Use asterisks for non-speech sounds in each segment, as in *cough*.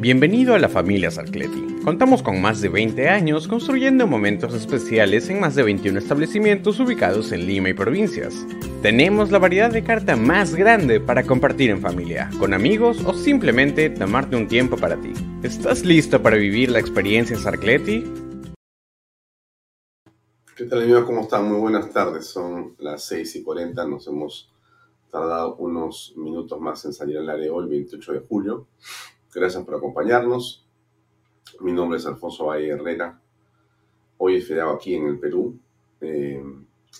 Bienvenido a la familia Sarcleti. Contamos con más de 20 años construyendo momentos especiales en más de 21 establecimientos ubicados en Lima y provincias. Tenemos la variedad de carta más grande para compartir en familia, con amigos o simplemente tomarte un tiempo para ti. ¿Estás listo para vivir la experiencia Sarcleti? ¿Qué tal amigos? ¿Cómo están? Muy buenas tardes. Son las 6 y 40. Nos hemos tardado unos minutos más en salir al área hoy, el 28 de julio. Gracias por acompañarnos. Mi nombre es Alfonso Valle Herrera. Hoy es feriado aquí en el Perú. Eh,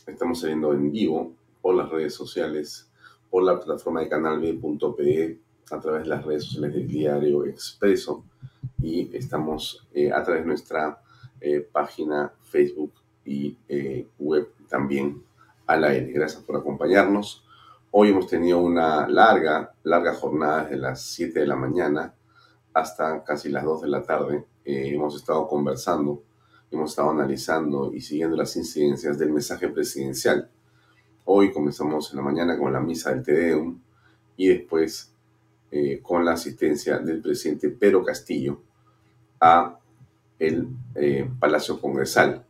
estamos saliendo en vivo por las redes sociales, por la plataforma de canalb.pe, a través de las redes sociales del diario Expreso y estamos eh, a través de nuestra eh, página Facebook y web también a la. Gracias por acompañarnos. Hoy hemos tenido una larga, larga jornada desde las 7 de la mañana hasta casi las 2 de la tarde. Eh, hemos estado conversando, hemos estado analizando y siguiendo las incidencias del mensaje presidencial. Hoy comenzamos en la mañana con la misa del Tedeum y después eh, con la asistencia del presidente Pedro Castillo a el eh, Palacio Congresal.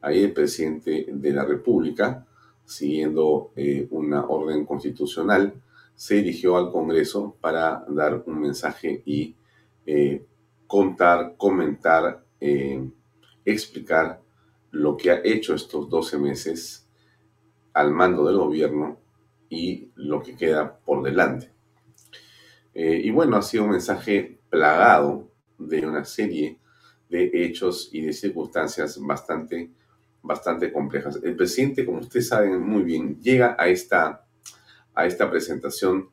Ahí el presidente de la República, siguiendo una orden constitucional, se dirigió al Congreso para dar un mensaje y eh, contar, comentar, eh, explicar lo que ha hecho estos 12 meses al mando del gobierno y lo que queda por delante. Eh, y bueno, ha sido un mensaje plagado de una serie de hechos y de circunstancias bastante, bastante complejas. El presidente, como ustedes saben muy bien, llega a esta, a esta presentación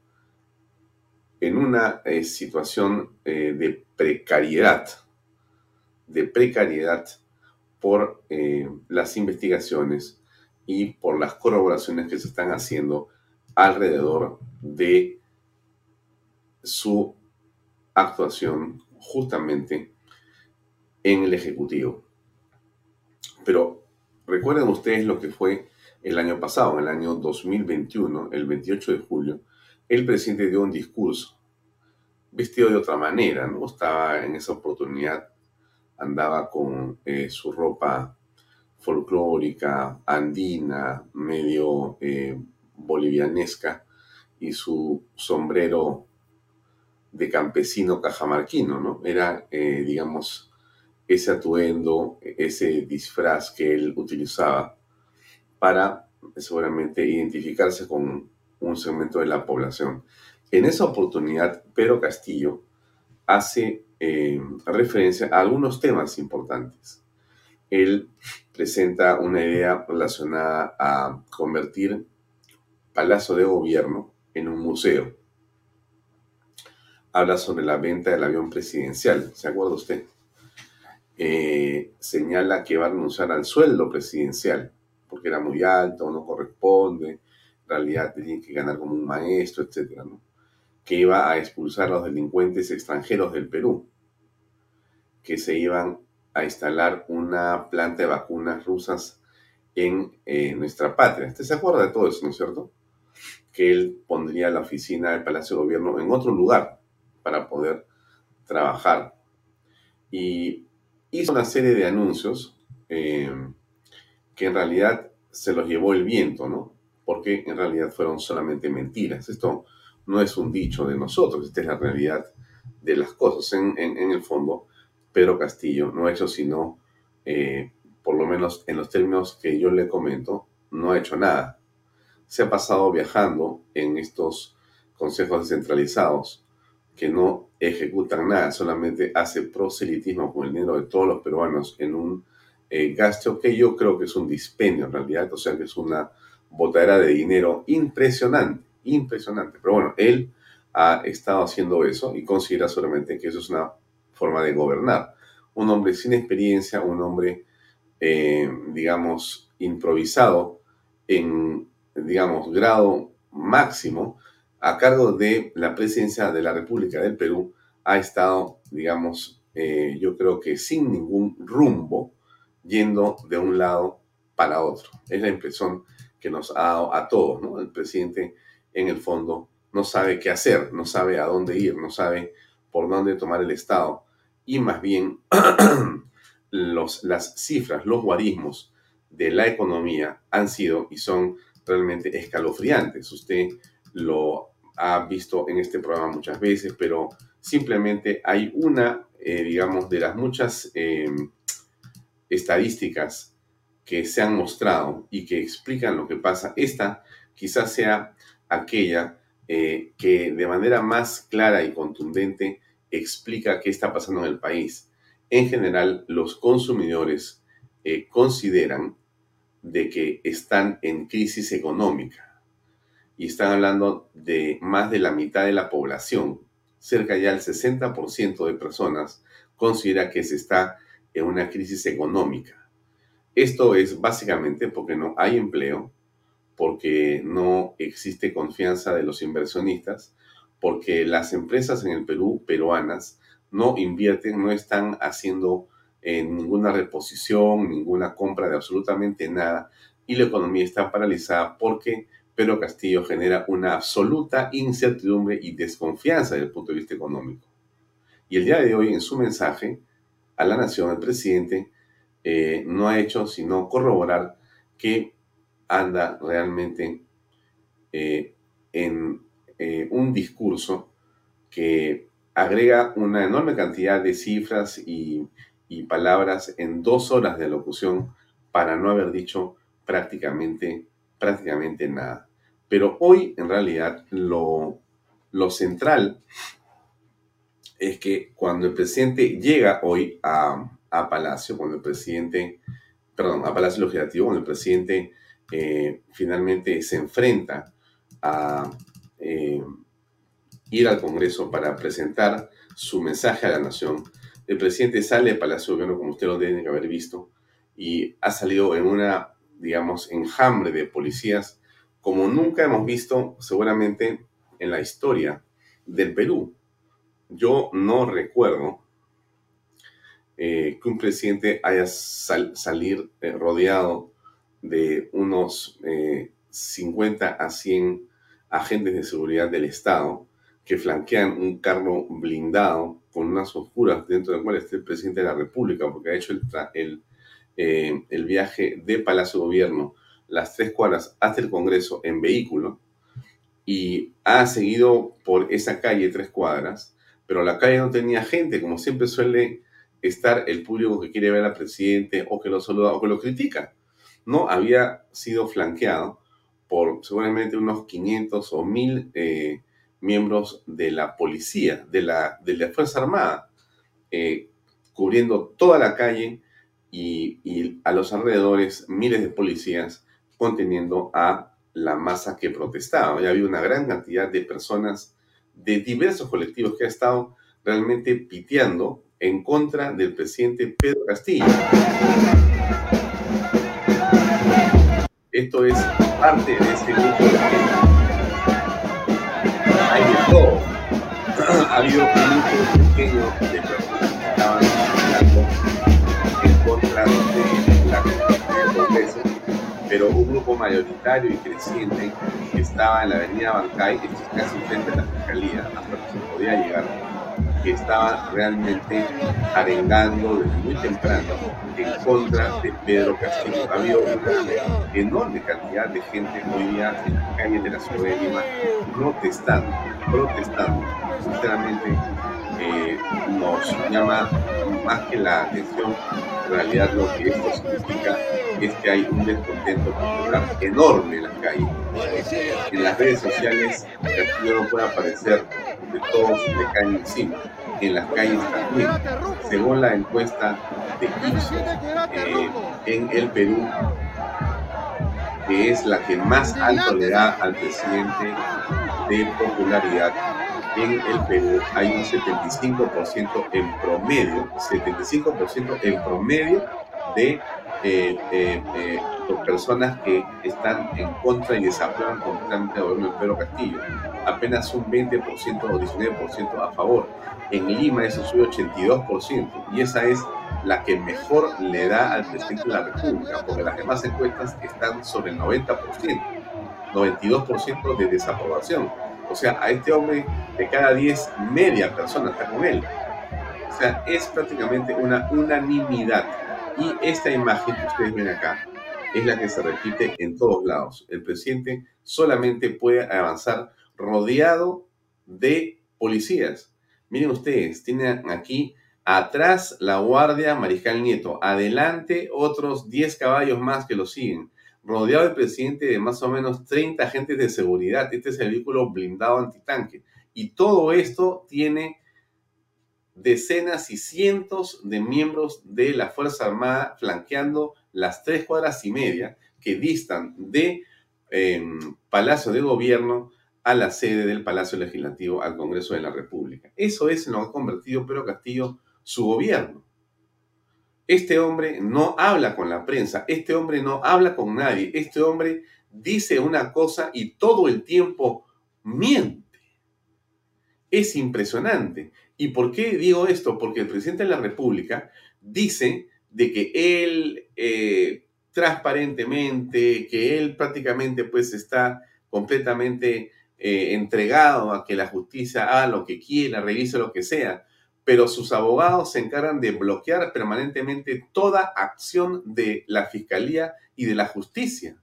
en una eh, situación eh, de precariedad, de precariedad por eh, las investigaciones y por las corroboraciones que se están haciendo alrededor de su actuación justamente en el Ejecutivo. Pero recuerden ustedes lo que fue el año pasado, en el año 2021, el 28 de julio, el presidente dio un discurso vestido de otra manera, ¿no? Estaba en esa oportunidad, andaba con eh, su ropa folclórica, andina, medio eh, bolivianesca, y su sombrero de campesino cajamarquino, ¿no? Era, eh, digamos, ese atuendo, ese disfraz que él utilizaba para seguramente identificarse con un segmento de la población. En esa oportunidad, Pedro Castillo hace eh, referencia a algunos temas importantes. Él presenta una idea relacionada a convertir Palacio de Gobierno en un museo. Habla sobre la venta del avión presidencial, ¿se acuerda usted? Eh, señala que va a renunciar al sueldo presidencial porque era muy alto, no corresponde, realidad tenían que ganar como un maestro, etcétera. Que iba a expulsar a los delincuentes extranjeros del Perú, que se iban a instalar una planta de vacunas rusas en eh, nuestra patria. ¿Usted se acuerda de todo eso, no es cierto? Que él pondría la oficina del Palacio de Gobierno en otro lugar para poder trabajar. Y hizo una serie de anuncios eh, que en realidad se los llevó el viento, ¿no? Porque en realidad fueron solamente mentiras. Esto no es un dicho de nosotros, esta es la realidad de las cosas. En, el fondo, Pedro Castillo no ha hecho sino, eh, por lo menos en los términos que yo le comento, no ha hecho nada. Se ha pasado viajando en estos consejos descentralizados que no ejecutan nada, solamente hace proselitismo con el dinero de todos los peruanos en un eh, gasto que yo creo que es un dispendio en realidad, o sea que es una botadera de dinero impresionante, impresionante. Pero bueno, él ha estado haciendo eso y considera solamente que eso es una forma de gobernar. Un hombre sin experiencia, un hombre, eh, digamos, improvisado en, digamos, grado máximo a cargo de la presidencia de la República del Perú, ha estado, digamos, eh, yo creo que sin ningún rumbo, yendo de un lado para otro. Es la impresión que nos ha dado a todos, ¿no? El presidente, en el fondo, no sabe qué hacer, no sabe a dónde ir, no sabe por dónde tomar el Estado. Y más bien, *clears throat* las cifras, los guarismos de la economía han sido y son realmente escalofriantes. Usted lo ha visto en este programa muchas veces, pero simplemente hay una, eh, digamos, de las muchas em, estadísticas que se han mostrado y que explican lo que pasa. Esta quizás sea aquella eh, que de manera más clara y contundente explica qué está pasando en el país. En general, los consumidores eh, consideran de que están en crisis económica y están hablando de más de la mitad de la población. Cerca ya del 60% de personas considera que se está en una crisis económica. Esto es básicamente porque no hay empleo, porque no existe confianza de los inversionistas, porque las empresas en el Perú, peruanas, no invierten, no están haciendo eh, ninguna reposición, ninguna compra de absolutamente nada, y la economía está paralizada porque Pedro Castillo genera una absoluta incertidumbre y desconfianza desde el punto de vista económico. Y el día de hoy, en su mensaje a la nación, el presidente eh, no ha hecho sino corroborar que anda realmente eh, en eh, un discurso que agrega una enorme cantidad de cifras y, palabras en dos horas de locución para no haber dicho prácticamente, prácticamente nada. Pero hoy, en realidad, lo, lo central es que cuando el presidente llega hoy a, a Palacio, cuando el presidente, perdón, a Palacio Legislativo, cuando el presidente eh, finalmente se enfrenta a eh, ir al Congreso para presentar su mensaje a la nación. El presidente sale de Palacio Gobierno, como usted lo debe haber visto, y ha salido en una, digamos, enjambre de policías como nunca hemos visto seguramente en la historia del Perú. Yo no recuerdo eh, que un presidente haya salido salir rodeado de unos 50 eh, a 100 agentes de seguridad del Estado que flanquean un carro blindado con unas oscuras dentro del cual está el presidente de la República, porque ha hecho el, el, eh, el viaje de Palacio Gobierno las tres cuadras hasta el Congreso en vehículo y ha seguido por esa calle tres cuadras, pero la calle no tenía gente, como siempre suele estar el público que quiere ver al presidente o que lo saluda o que lo critica no había sido flanqueado por seguramente unos 500 o 1000 eh, miembros de la policía, de la, de la Fuerza Armada, eh, cubriendo toda la calle y, a los alrededores miles de policías conteniendo a la masa que protestaba. Ya había una gran cantidad de personas de diversos colectivos que ha estado realmente piteando en contra del presidente Pedro Castillo. Esto es parte de este grupo Hay de todo. *clears throat* ha habido un grupo pequeño de personas que estaban en contra de la del Congreso, pero un grupo mayoritario y creciente que estaba en la avenida Bancay, esto es casi frente a la fiscalía, hasta que se podía llegar que estaba realmente arengando desde muy temprano en contra de Pedro Castillo. Ha habido una enorme cantidad de gente hoy día en las calles de la ciudad de Lima protestando, protestando. Sinceramente, nos llama más que la atención, en realidad lo que esto significa es que hay un descontento popular enorme en las calles. En las redes sociales, Castillo no puede aparecer de todos le caen encima. En las calles también. Según la encuesta de Ipsos, eh, en el Perú, que es la que más alto le da al presidente de popularidad, en el Perú hay un 75% en promedio, 75% en promedio de eh, personas que están en contra y desaprueban completamente al gobierno de Pedro Castillo. Apenas un 20% o 19% a favor. En Lima eso sube 82% y esa es la que mejor le da al presidente de la República, porque las demás encuestas están sobre el 90%, 92% de desaprobación. O sea, a este hombre de cada 10, media persona está con él. O sea, es prácticamente una unanimidad. Y esta imagen que ustedes ven acá es la que se repite en todos lados. El presidente solamente puede avanzar rodeado de policías. Miren ustedes, tienen aquí atrás la guardia Mariscal Nieto, adelante otros 10 caballos más que lo siguen rodeado del presidente de más o menos 30 agentes de seguridad. Este es el vehículo blindado antitanque. Y todo esto tiene decenas y cientos de miembros de la Fuerza Armada flanqueando las tres cuadras y media que distan de em, Palacio de Gobierno a la sede del Palacio Legislativo, al Congreso de la República. Eso es lo que ha convertido Pedro Castillo su gobierno. Este hombre no habla con la prensa, este hombre no habla con nadie, este hombre dice una cosa y todo el tiempo miente. Es impresionante. ¿Y por qué digo esto? Porque el presidente de la República dice de que él eh, transparentemente, que él prácticamente pues está completamente eh, entregado a que la justicia haga lo que quiera, revise lo que sea pero sus abogados se encargan de bloquear permanentemente toda acción de la Fiscalía y de la justicia.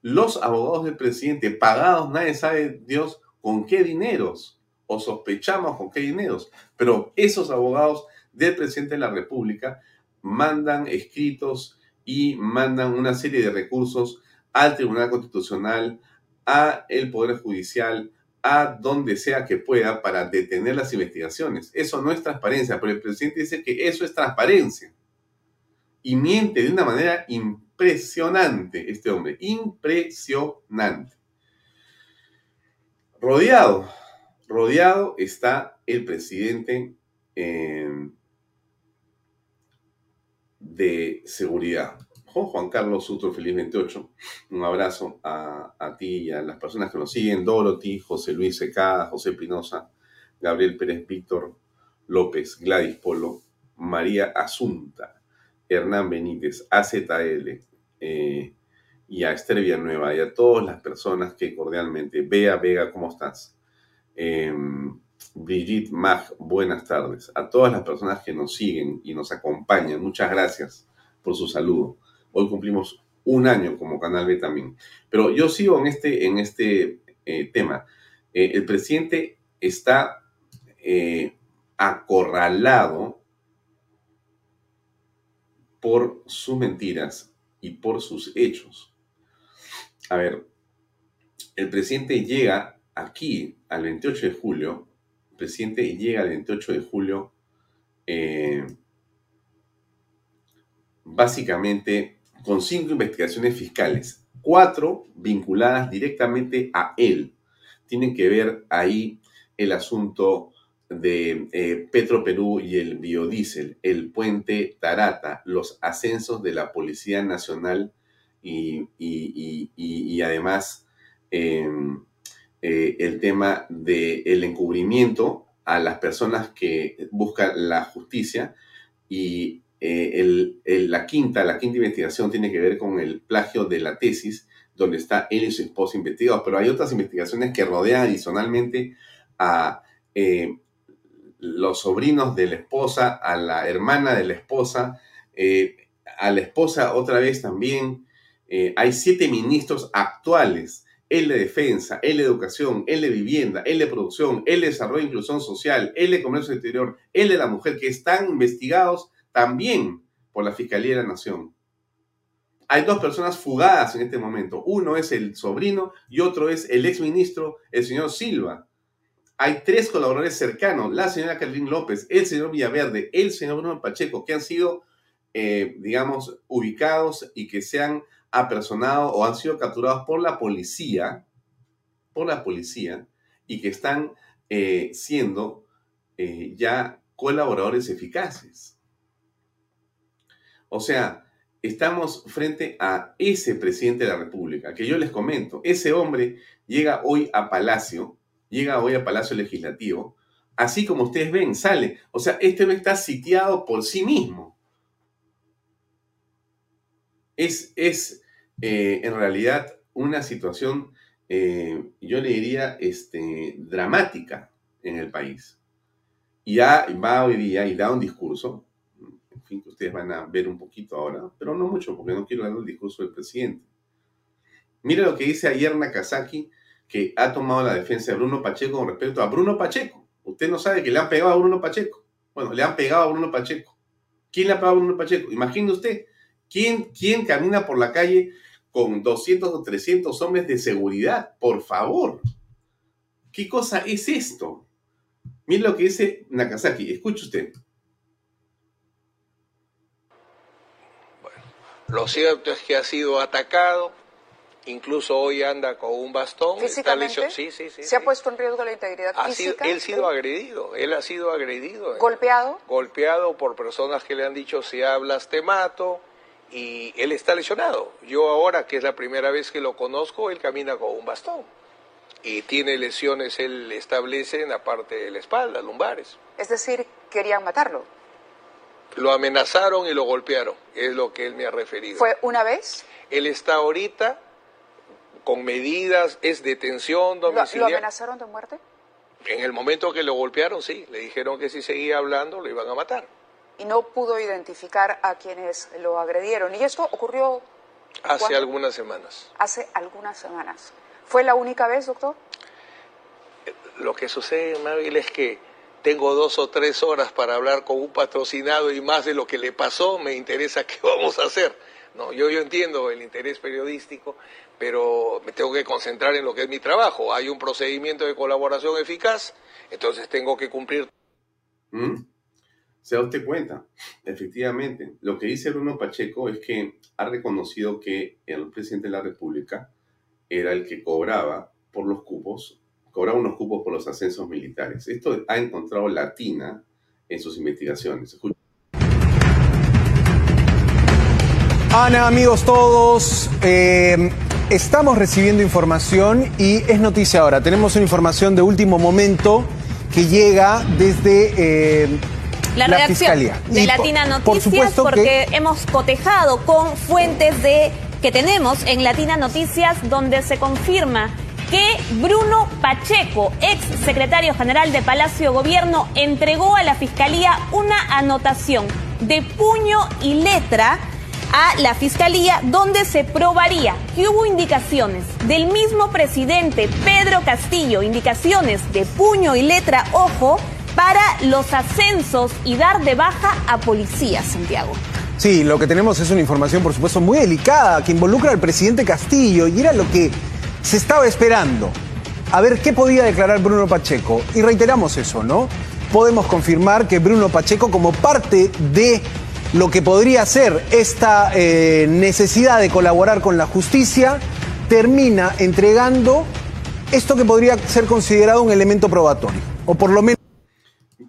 Los abogados del presidente, pagados, nadie sabe Dios con qué dineros, o sospechamos con qué dineros, pero esos abogados del presidente de la República mandan escritos y mandan una serie de recursos al Tribunal Constitucional, a el Poder Judicial, a donde sea que pueda para detener las investigaciones. Eso no es transparencia, pero el presidente dice que eso es transparencia. Y miente de una manera impresionante este hombre, impresionante. Rodeado, rodeado está el presidente eh, de seguridad. Juan Carlos Sutro Feliz 28. Un abrazo a, ti y a las personas que nos siguen, Dorothy, José Luis Secada, José Pinoza, Gabriel Pérez Víctor López, Gladys Polo, María Asunta, Hernán Benítez, AZL, eh, y a Esther Villanueva y a todas las personas que cordialmente, Bea Vega, ¿cómo estás? Em, Brigitte Mag, buenas tardes. A todas las personas que nos siguen y nos acompañan, muchas gracias por su saludo. Hoy cumplimos un año como Canal B también. Pero yo sigo en este, en este eh, tema. Eh, el presidente está eh, acorralado por sus mentiras y por sus hechos. A ver, el presidente llega aquí al 28 de julio, el presidente llega al 28 de julio básicamente con cinco investigaciones fiscales, cuatro vinculadas directamente a él. Tienen que ver ahí el asunto de eh, Petro Perú y el biodiesel, el puente Tarata, los ascensos de la Policía Nacional y, además em, eh, el tema del encubrimiento a las personas que buscan la justicia y eh, la quinta, la quinta investigación tiene que ver con el plagio de la tesis, donde está él y su esposa investigados, pero hay otras investigaciones que rodean adicionalmente a eh, los sobrinos de la esposa, a la hermana de la esposa, eh, a la esposa otra vez también. Hay siete ministros actuales, el de defensa, el de educación, el de vivienda, el de producción, el de desarrollo e inclusión social, el de comercio exterior, el de la mujer, que están investigados también por la Fiscalía de la Nación. Hay dos personas fugadas en este momento. Uno es el sobrino y otro es el exministro, el señor Silva. Hay tres colaboradores cercanos, la señora Carlín López, el señor Villaverde, el señor Bruno Pacheco, que han sido, eh, digamos, ubicados y que se han apersonado o han sido capturados por la policía, por la policía, y que están eh, siendo eh, ya colaboradores eficaces. O sea, estamos frente a ese presidente de la República, que yo les comento, ese hombre llega hoy a Palacio, llega hoy a Palacio Legislativo, así como ustedes ven, sale. O sea, este no está sitiado por sí mismo. Es, es eh, en realidad una situación, eh, yo le diría, este, dramática en el país. Y ya va hoy día y da un discurso que ustedes van a ver un poquito ahora, pero no mucho, porque no quiero dar el discurso del presidente. Mire lo que dice ayer Nakazaki, que ha tomado la defensa de Bruno Pacheco con respecto a Bruno Pacheco. Usted no sabe que le han pegado a Bruno Pacheco. Bueno, le han pegado a Bruno Pacheco. ¿Quién le ha pegado a Bruno Pacheco? Imagine usted, ¿quién, quién camina por la calle con 200 o 300 hombres de seguridad? Por favor. ¿Qué cosa es esto? Mire lo que dice Nakazaki. Escuche usted. Lo cierto es que ha sido atacado, incluso hoy anda con un bastón. ¿Físicamente? Sí, sí, sí. ¿Se ha puesto en riesgo la integridad ha física? Sido, él ha sido agredido, él ha sido agredido. ¿Golpeado? Golpeado por personas que le han dicho si hablas te mato y él está lesionado. Yo ahora, que es la primera vez que lo conozco, él camina con un bastón y tiene lesiones, él establece en la parte de la espalda, lumbares. Es decir, querían matarlo. Lo amenazaron y lo golpearon, es lo que él me ha referido. ¿Fue una vez? Él está ahorita con medidas, es detención domiciliaria. ¿Lo, ¿Lo, amenazaron de muerte? En el momento que lo golpearon, sí. Le dijeron que si seguía hablando lo iban a matar. Y no pudo identificar a quienes lo agredieron. ¿Y esto ocurrió? Hace ¿cuándo? algunas semanas. Hace algunas semanas. ¿Fue la única vez, doctor? Lo que sucede, Mabel, es que tengo dos o tres horas para hablar con un patrocinado y más de lo que le pasó, me interesa *laughs* qué vamos a hacer. No, yo, yo entiendo el interés periodístico, pero me tengo que concentrar en lo que es mi trabajo. Hay un procedimiento de colaboración eficaz, entonces tengo que cumplir. ¿Mm? ¿Se da usted cuenta? Efectivamente, lo que dice Bruno Pacheco es que ha reconocido que el presidente de la República era el que cobraba por los cupos cobraba unos cupos por los ascensos militares. Esto ha encontrado Latina en sus investigaciones. Escucha. Ana, amigos todos, eh, estamos recibiendo información y es noticia ahora. Tenemos una información de último momento que llega desde... Eh, la, la redacción Fiscalía. de Y Latina por- Noticias por supuesto porque que- hemos cotejado con fuentes de que tenemos en Latina Noticias donde se confirma que Bruno Pacheco, ex secretario general de Palacio Gobierno, entregó a la Fiscalía una anotación de puño y letra a la Fiscalía donde se probaría que hubo indicaciones del mismo presidente Pedro Castillo, indicaciones de puño y letra, ojo, para los ascensos y dar de baja a policías, Santiago. Sí, lo que tenemos es una información, por supuesto, muy delicada que involucra al presidente Castillo y era lo que se estaba esperando. A ver qué podía declarar Bruno Pacheco. Y reiteramos eso, ¿no? Podemos confirmar que Bruno Pacheco, como parte de lo que podría ser esta eh, necesidad de colaborar con la justicia, termina entregando esto que podría ser considerado un elemento probatorio. O por lo menos.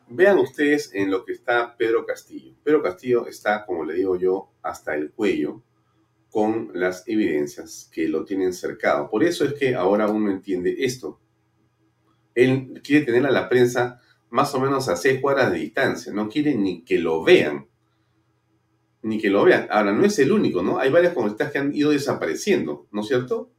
Vean ustedes en lo que está Pedro Castillo. Pedro Castillo está, como le digo yo, hasta el cuello con las evidencias que lo tienen cercado. Por eso es que ahora uno entiende esto. Él quiere tener a la prensa más o menos a seis cuadras de distancia. No quiere ni que lo vean. Ni que lo vean. Ahora, no es el único, ¿no? Hay varias congresistas que han ido desapareciendo, ¿no es cierto?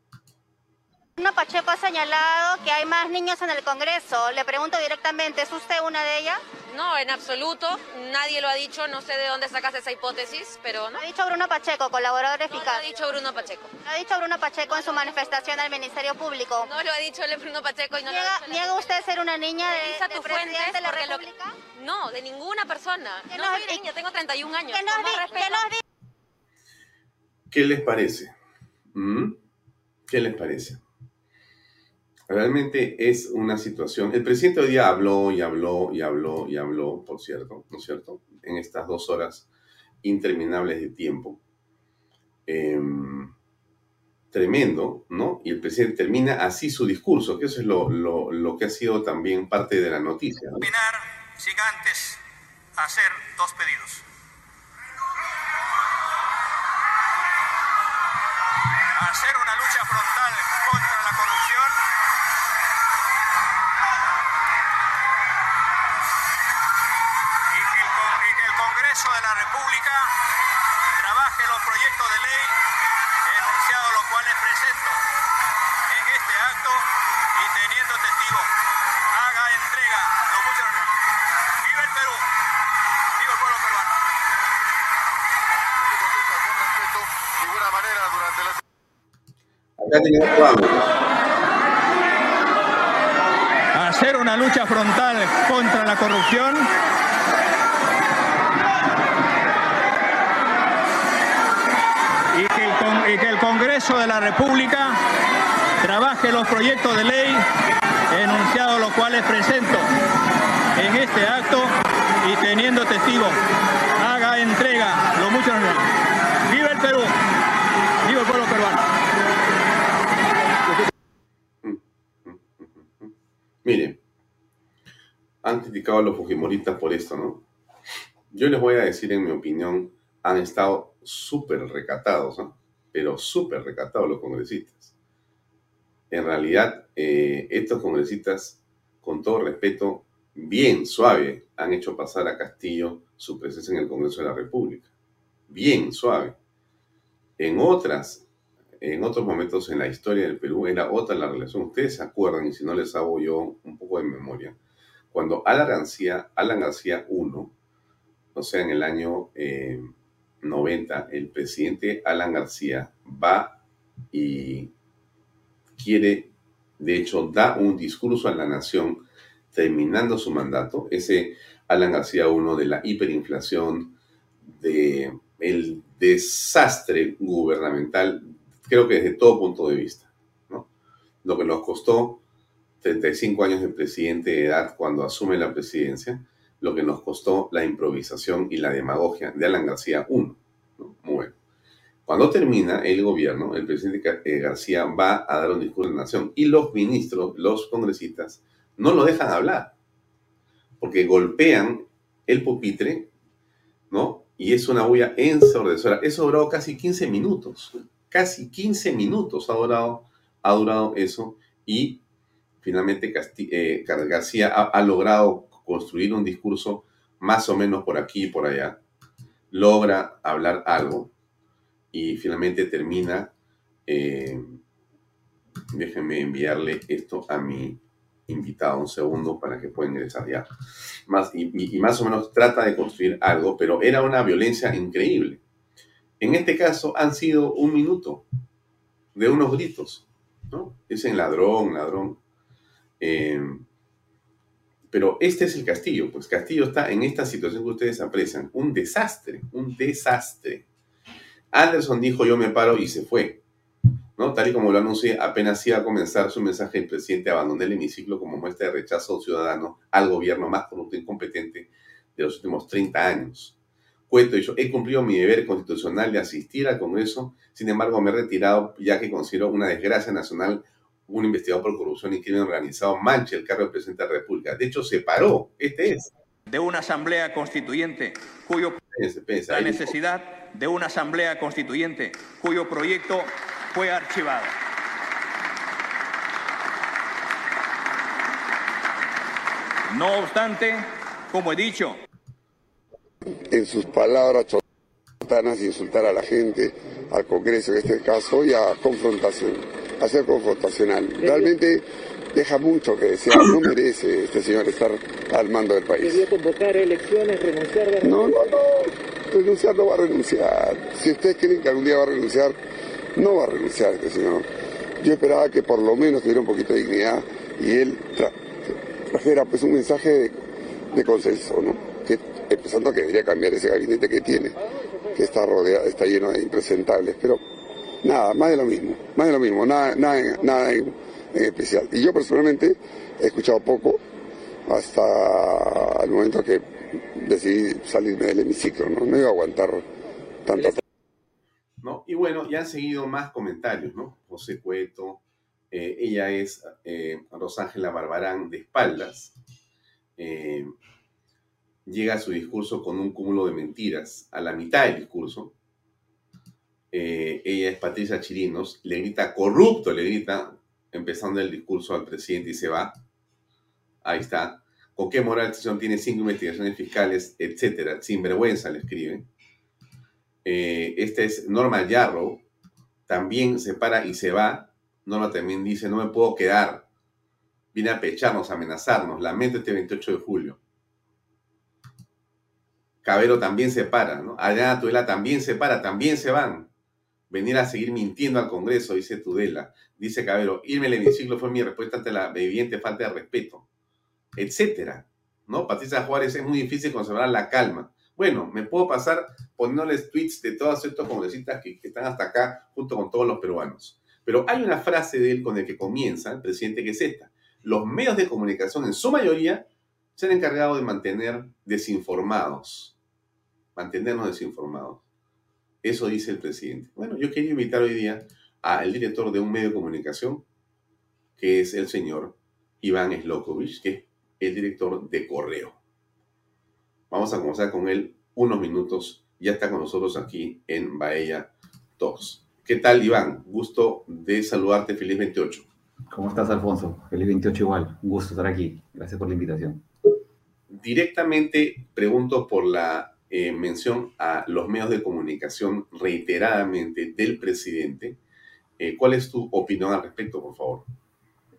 Bruno Pacheco ha señalado que hay más niños en el Congreso. Le pregunto directamente, ¿es usted una de ellas? No, en absoluto. Nadie lo ha dicho. No sé de dónde sacas esa hipótesis, pero no. Lo ha dicho Bruno Pacheco, colaborador No eficaz. lo ha dicho Bruno Pacheco. Lo ha dicho Bruno Pacheco en su manifestación al Ministerio Público. No lo ha dicho el Bruno Pacheco y no lo ¿Niega, ha dicho niega usted ser una niña de, Revisa de tus presidente fuentes de la lo- República? No, de ninguna persona. No nos soy niña, tengo 31 años. Nos, di- que nos di- ¿Qué les parece? ¿Mm? ¿Qué les parece? Realmente es una situación. El presidente hoy día habló y habló y habló y habló, por cierto, ¿no es cierto? En estas dos horas interminables de tiempo. Em, tremendo, ¿no? Y el presidente termina así su discurso, que eso es lo, lo- lo que ha sido también parte de la noticia. ¿no? terminar sin antes hacer dos pedidos. Hacer una lucha frontal contra República. Trabaje los proyectos de ley enunciados los cuales presento en este acto y teniendo testigo haga entrega. Lo mucho viva el Perú viva el pueblo peruano. De ninguna manera durante la Acá tenemos hacer una lucha frontal contra la corrupción y que el Congreso de la República trabaje los proyectos de ley enunciados los cuales presento en este acto y teniendo testigo haga entrega lo mucho viva el Perú viva el pueblo peruano Miren, han criticado a los fujimoristas por esto, ¿no? Yo les voy a decir, en mi opinión, han estado súper recatados, ¿no? Pero súper recatados los congresistas. En realidad, eh, estos congresistas, con todo respeto, bien suave, han hecho pasar a Castillo su presencia en el Congreso de la República. Bien suave. En otras en otros momentos en la historia del Perú era otra la relación. Ustedes se acuerdan, y si no les hago yo un poco de memoria, cuando Alan García, Alan García I, o sea, en el año eh, 90, el presidente Alan García va y quiere, de hecho, da un discurso a la nación terminando su mandato, ese Alan García I de la hiperinflación, de desastre gubernamental creo que desde todo punto de vista, ¿no? Lo que nos costó 35 años de presidente de edad cuando asume la presidencia, lo que nos costó la improvisación y la demagogia de Alan García I. Muy bueno. Cuando termina el gobierno, el presidente eh, García va a dar un discurso a la nación y los ministros, los congresistas, no lo dejan hablar, porque golpean el pupitre, ¿no? Y es una bulla ensordecedora. Eso duró casi 15 minutos casi 15 minutos ha durado, ha durado eso y finalmente eh, García ha, ha logrado construir un discurso más o menos por aquí y por allá, logra hablar algo y finalmente termina, eh, déjenme enviarle esto a mi invitado un segundo para que pueda ingresar ya, más, y- más o menos trata de construir algo, pero era una violencia increíble. En este caso han sido un minuto de unos gritos, ¿no? Dicen ladrón, ladrón. Eh, pero este es el Castillo, pues Castillo está en esta situación que ustedes aprecian, un desastre, un desastre. Anderson dijo yo me paro y se fue, ¿no? Tal y como lo anuncié, apenas iba a comenzar su mensaje, el presidente abandonó el hemiciclo como muestra de rechazo ciudadano al gobierno más corrupto e incompetente de los últimos 30 años. Cuento yo, he cumplido mi deber constitucional de asistir al Congreso, sin embargo me he retirado ya que considero una desgracia nacional un investigador por corrupción y crimen organizado manche el cargo de presidente de la República. De hecho, se paró. Este es. de una asamblea constituyente cuyo espérense, la necesidad de una asamblea constituyente cuyo proyecto fue archivado. No obstante, como he dicho, en sus palabras chotanas insultar a la gente, al Congreso en este caso, y a confrontación. A ser confrontacional. Realmente deja mucho que desear, no merece este señor estar al mando del país. ¿Debió convocar elecciones, renunciar? No, no, no, renunciar no va a renunciar. Si ustedes creen que algún día va a renunciar, no va a renunciar este señor. Yo esperaba que por lo menos tuviera un poquito de dignidad y él trajera pues un mensaje de, consenso, ¿no? Que, empezando que debería cambiar ese gabinete que tiene, que está rodeado, está lleno de impresentables, pero nada, más de lo mismo, más de lo mismo, nada, nada, nada en, especial. Y yo personalmente he escuchado poco hasta el momento que decidí salirme del hemiciclo, ¿no? No iba a aguantar tanto. ¿No? Y bueno, ya han seguido más comentarios, ¿no? José Cueto, eh, ella es eh, Rosángela Barbarán de espaldas. Eh, llega a su discurso con un cúmulo de mentiras a la mitad del discurso. Ella es Patricia Chirinos, le grita corrupto, le grita, empezando el discurso al presidente y se va. Ahí está. ¿Con qué moral tiene cinco investigaciones fiscales, etcétera? Sin vergüenza le escriben. esta es Norma Yarrow, también se para y se va Norma también dice, no me puedo quedar. Viene a pecharnos, a amenazarnos. Lamento este 28 de julio. Cabero también se para, ¿no? Adriana Tudela también se para, también se van. Venir a seguir mintiendo al Congreso, dice Tudela. Dice Cabero, irme al hemiciclo fue mi respuesta ante la evidente falta de respeto, etcétera. ¿No? Patricia Juárez, es muy difícil conservar la calma. Bueno, me puedo pasar poniéndoles tweets de todos estos congresistas que, están hasta acá junto con todos los peruanos. Pero hay una frase de él con la que comienza el presidente que es esta. Los medios de comunicación en su mayoría se han encargado de mantener desinformados. Mantenernos desinformados. Eso dice el presidente. Bueno, yo quería invitar hoy día al director de un medio de comunicación, que es el señor Iván Slokovich, que es el director de Correo. Vamos a comenzar con él unos minutos. Ya está con nosotros aquí en Bahía Talks. ¿Qué tal, Iván? Gusto de saludarte. Feliz 28. ¿Cómo estás, Alfonso? Feliz 28 igual. Un gusto estar aquí. Gracias por la invitación. Directamente pregunto por la eh, mención a los medios de comunicación reiteradamente del presidente. Eh, ¿Cuál es tu opinión al respecto, por favor?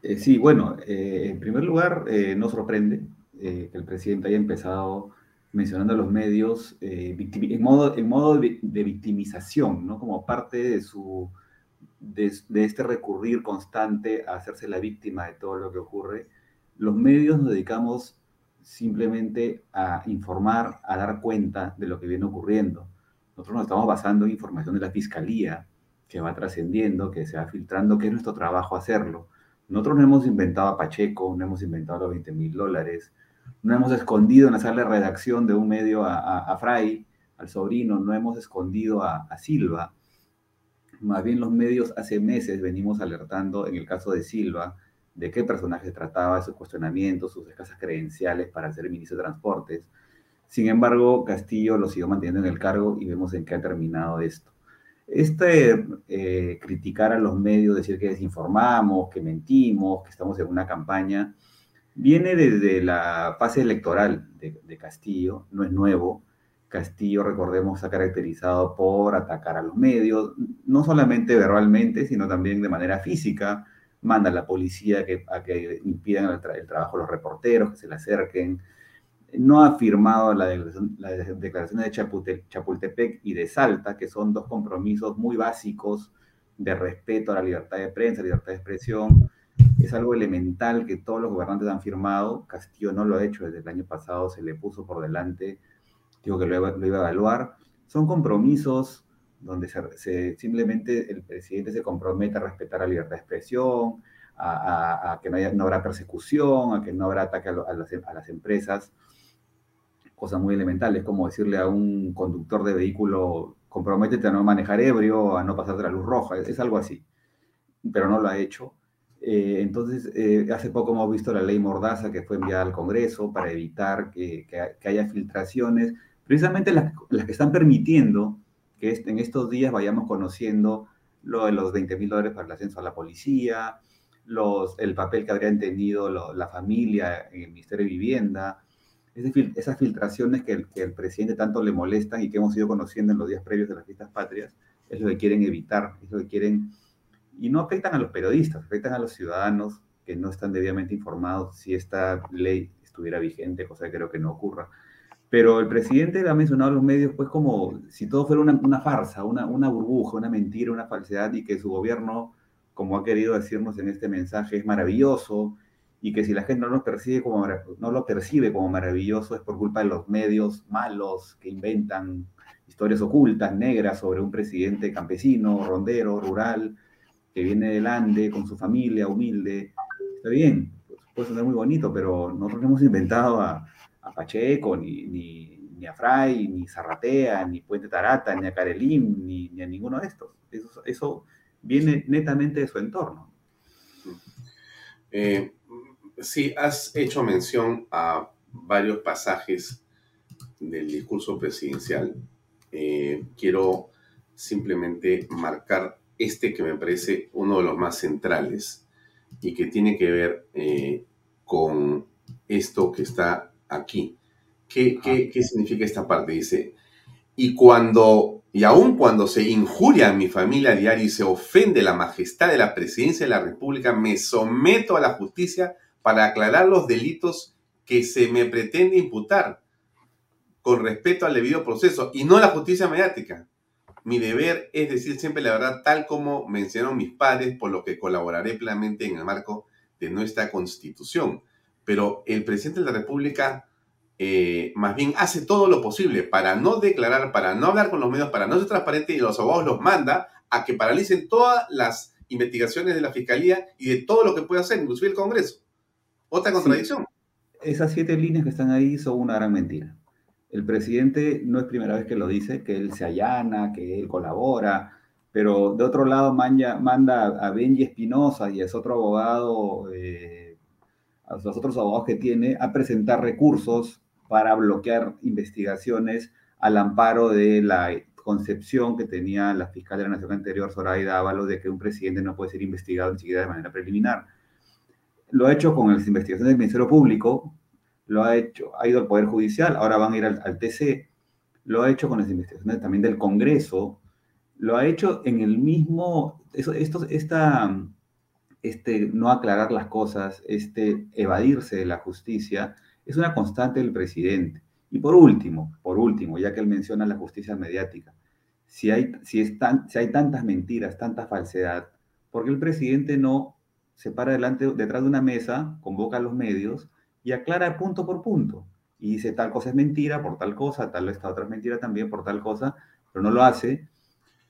Eh, sí, bueno, en primer lugar, no sorprende que el presidente haya empezado mencionando a los medios en modo, de, victimización, ¿no? Como parte de, su, de, este recurrir constante a hacerse la víctima de todo lo que ocurre, los medios nos dedicamos simplemente a informar, a dar cuenta de lo que viene ocurriendo. Nosotros nos estamos basando en información de la fiscalía que va trascendiendo, que se va filtrando, que es nuestro trabajo hacerlo. Nosotros no hemos inventado a Pacheco, no hemos inventado los 20 mil dólares, no hemos escondido en la sala de redacción de un medio a, Fray, al sobrino, no hemos escondido a, Silva. Más bien los medios hace meses venimos alertando en el caso de Silva de qué personaje trataba, sus cuestionamientos, sus escasas credenciales para ser ministro de Transportes. Sin embargo, Castillo lo siguió manteniendo en el cargo y vemos en qué ha terminado esto. Este eh, criticar a los medios, decir que desinformamos, que mentimos, que estamos en una campaña, Viene desde la fase electoral de, Castillo, no es nuevo. Castillo, recordemos, ha caracterizado por atacar a los medios, no solamente verbalmente, sino también de manera física. Manda a la policía que, a que impidan el, trabajo de los reporteros, que se le acerquen. No ha firmado la declaración, de Chapultepec y de Salta, que son dos compromisos muy básicos de respeto a la libertad de prensa, libertad de expresión, es algo elemental que todos los gobernantes han firmado. Castillo no lo ha hecho desde el año pasado, se le puso por delante, digo que lo iba, a evaluar. Son compromisos donde simplemente el presidente se compromete a respetar la libertad de expresión, a, que no, haya, no, habrá persecución, a que no habrá ataque a, las, a las empresas. Cosas muy elementales, como decirle a un conductor de vehículo, comprométete a no manejar ebrio, a no pasar de la luz roja, es algo así. Pero no lo ha hecho eh, entonces, eh, hace poco hemos visto la ley Mordaza que fue enviada al Congreso para evitar que, haya filtraciones, precisamente las, que están permitiendo que en estos días vayamos conociendo lo de los 20 mil dólares para el ascenso a la policía, el papel que habría tenido la familia en el Ministerio de Vivienda, esas filtraciones que el, presidente tanto le molestan y que hemos ido conociendo en los días previos de las fiestas patrias, es lo que quieren evitar, es lo que quieren y no afectan a los periodistas, afectan a los ciudadanos que no están debidamente informados si esta ley estuviera vigente, cosa que creo que no ocurra. Pero el presidente ha mencionado a los medios pues como si todo fuera una, farsa, una, una burbuja, una mentira, una falsedad y que su gobierno, como ha querido decirnos en este mensaje, es maravilloso y que si la gente no, nos percibe como, no lo percibe como maravilloso es por culpa de los medios malos que inventan historias ocultas, negras, sobre un presidente campesino, rondero, rural, que viene del Ande con su familia humilde. Está bien, puede sonar muy bonito, pero nosotros no hemos inventado a, Pacheco, ni, ni, a Fray, ni Zarratea, ni Puente Tarata, ni a Carelim, ni, a ninguno de estos. Eso, eso, viene netamente de su entorno. Eh, sí, has hecho mención a varios pasajes del discurso presidencial. Eh, quiero simplemente marcar este que me parece uno de los más centrales y que tiene que ver eh, con esto que está aquí. ¿Qué, ¿Qué, significa esta parte? Dice, y cuando, y aun cuando se injuria a mi familia diaria y se ofende la majestad de la presidencia de la República, me someto a la justicia para aclarar los delitos que se me pretende imputar con respeto al debido proceso y no a la justicia mediática. Mi deber es decir siempre la verdad tal como mencionaron mis padres, por lo que colaboraré plenamente en el marco de nuestra constitución. Pero el presidente de la República eh, más bien hace todo lo posible para no declarar, para no hablar con los medios, para no ser transparente y los abogados los manda a que paralicen todas las investigaciones de la Fiscalía y de todo lo que puede hacer, inclusive el Congreso. Otra contradicción. Esas siete líneas que están ahí son una gran mentira. El presidente no es primera vez que lo dice, que él se allana, que él colabora, pero de otro lado manda, a Benji Espinosa y a ese otro abogado, eh, a los otros abogados que tiene, a presentar recursos para bloquear investigaciones al amparo de la concepción que tenía la fiscal de la Nación anterior, Zoraida Ábalos, de que un presidente no puede ser investigado ni siquiera de manera preliminar. Lo ha hecho con las investigaciones del Ministerio Público, lo ha hecho, ha ido al Poder Judicial, ahora van a ir al, TC, lo ha hecho con las investigaciones también del Congreso, lo ha hecho en el mismo, eso, esto, esta, este no aclarar las cosas, este evadirse de la justicia, es una constante del presidente. Y por último, por último, ya que él menciona la justicia mediática, si hay, si, si hay tantas mentiras, tanta falsedad, ¿por qué el presidente no se para delante, detrás de una mesa, convoca a los medios y aclara punto por punto. Y dice tal cosa es mentira por tal cosa, tal esta otra es mentira también por tal cosa, pero no lo hace.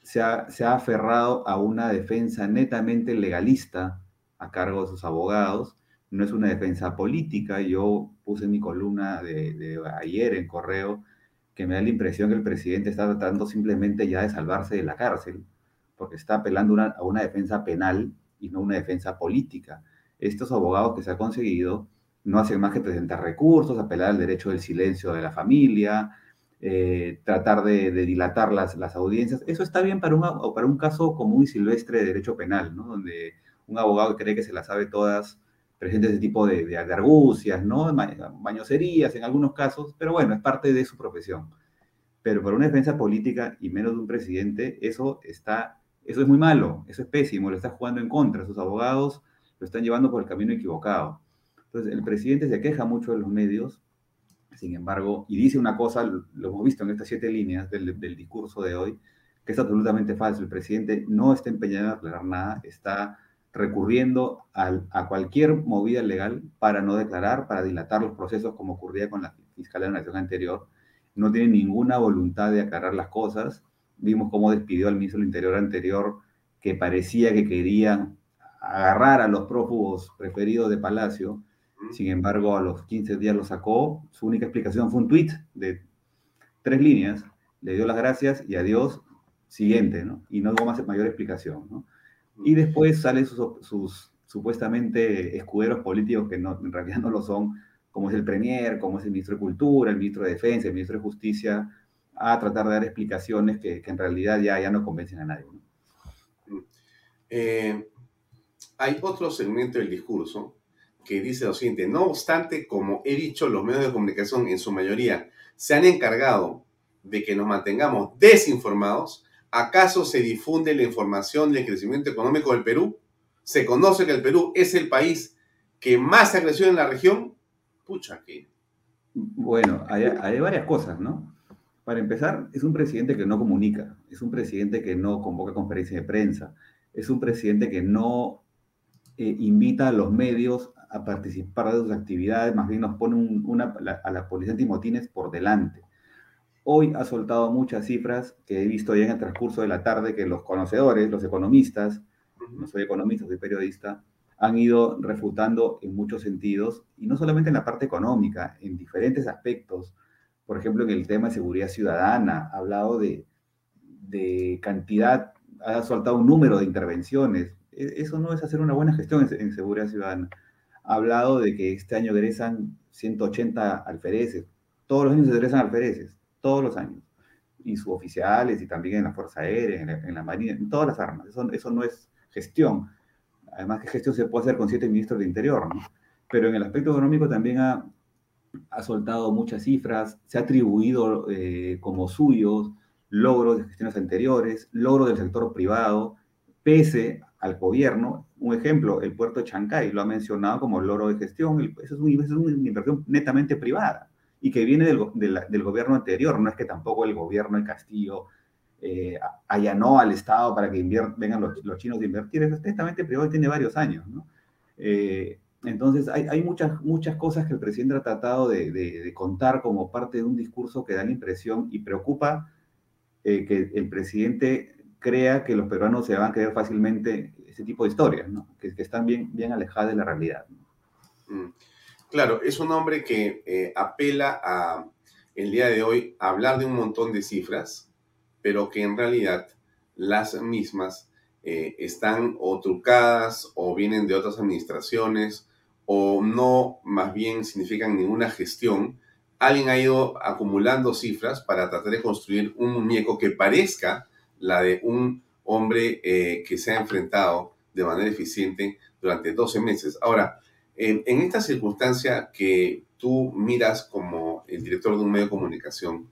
Se ha, se ha aferrado a una defensa netamente legalista a cargo de sus abogados. No es una defensa política. Yo puse en mi columna de, ayer en correo que me da la impresión que el presidente está tratando simplemente ya de salvarse de la cárcel, porque está apelando a una defensa penal y no una defensa política. Estos abogados que se ha conseguido no hacen más que presentar recursos, apelar al derecho del silencio de la familia, eh, tratar de, dilatar las, audiencias. Eso está bien para un, para un caso común y silvestre de derecho penal, ¿no? donde un abogado cree que se las sabe todas, presenta ese tipo de, de, argucias, ¿no? mañoserías en algunos casos, pero bueno, es parte de su profesión. Pero para una defensa política y menos de un presidente, eso, está, eso es muy malo, eso es pésimo, lo está jugando en contra. Sus abogados lo están llevando por el camino equivocado. Entonces, el presidente se queja mucho de los medios, sin embargo, y dice una cosa, lo hemos visto en estas siete líneas del, discurso de hoy, que es absolutamente falso. El presidente no está empeñado en aclarar nada, está recurriendo a cualquier movida legal para no declarar, para dilatar los procesos como ocurría con la Fiscalía de la Nación anterior. No tiene ninguna voluntad de aclarar las cosas. Vimos cómo despidió al ministro del Interior anterior, que parecía que quería agarrar a los prófugos preferidos de Palacio, sin embargo, a los 15 días lo sacó. Su única explicación fue un tweet de tres líneas. Le dio las gracias y adiós, siguiente, ¿no? Y no hubo más mayor explicación, ¿no? Y después salen sus, supuestamente escuderos políticos que no, en realidad no lo son, como es el Premier, como es el ministro de Cultura, el ministro de Defensa, el ministro de Justicia, a tratar de dar explicaciones que, en realidad ya, ya no convencen a nadie. Eh, hay otro segmento del discurso que dice lo siguiente, no obstante, como he dicho, los medios de comunicación en su mayoría se han encargado de que nos mantengamos desinformados, ¿Acaso se difunde la información del crecimiento económico del Perú? ¿Se conoce que el Perú es el país que más ha crecido en la región? Pucha, que... Bueno, hay, varias cosas, ¿no? Para empezar, es un presidente que no comunica, es un presidente que no convoca conferencias de prensa, es un presidente que no eh, invita a los medios a participar de sus actividades, más bien nos pone una, a la policía antimotines por delante. Hoy ha soltado muchas cifras que he visto ya en el transcurso de la tarde que los conocedores, los economistas, no soy economista, soy periodista, han ido refutando en muchos sentidos, y no solamente en la parte económica, en diferentes aspectos. Por ejemplo, en el tema de seguridad ciudadana, ha hablado de, de cantidad, ha soltado un número de intervenciones. E, eso no es hacer una buena gestión en, seguridad ciudadana. Ha hablado de que este año egresan 180 alfereces. Todos los años se egresan alfereces, todos los años. Y suboficiales, y también en la Fuerza Aérea, en la, Marina, en todas las armas. Eso, eso no es gestión. Además, que gestión se puede hacer con siete ministros de Interior, ¿no? Pero en el aspecto económico también ha, ha soltado muchas cifras, se ha atribuido eh, como suyos logros de gestiones anteriores, logros del sector privado, pese al gobierno. Un ejemplo, el puerto de Chancay lo ha mencionado como logro de gestión, eso es, una inversión netamente privada y que viene del, gobierno anterior, no es que tampoco el gobierno de Castillo eh, allanó al Estado para que vengan los, chinos a invertir, es netamente privado y tiene varios años. ¿no? Eh, entonces, hay, muchas, muchas cosas que el presidente ha tratado de, contar como parte de un discurso que da la impresión y preocupa eh, que el presidente crea que los peruanos se van a creer fácilmente ese tipo de historias, ¿no? que, están bien, bien alejadas de la realidad. Mm. Claro, es un hombre que eh, apela a, el día de hoy, a hablar de un montón de cifras, pero que en realidad las mismas eh, están o trucadas o vienen de otras administraciones o no, más bien significan ninguna gestión alguien ha ido acumulando cifras para tratar de construir un muñeco que parezca la de un hombre eh, que se ha enfrentado de manera eficiente durante 12 meses. Ahora, en esta circunstancia que tú miras como el director de un medio de comunicación,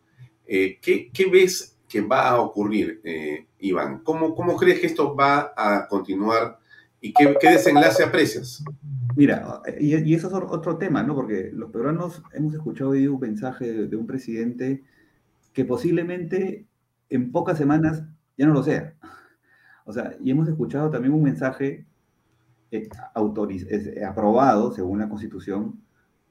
eh, ¿qué, ves que va a ocurrir, eh, Iván? ¿Cómo, ¿Cómo crees que esto va a continuar y qué, qué desenlace aprecias? Mira, y, eso es otro tema, ¿no? Porque los peruanos hemos escuchado hoy un mensaje de, un presidente que posiblemente en pocas semanas ya no lo sea. O sea, y hemos escuchado también un mensaje eh, eh, aprobado, según la Constitución,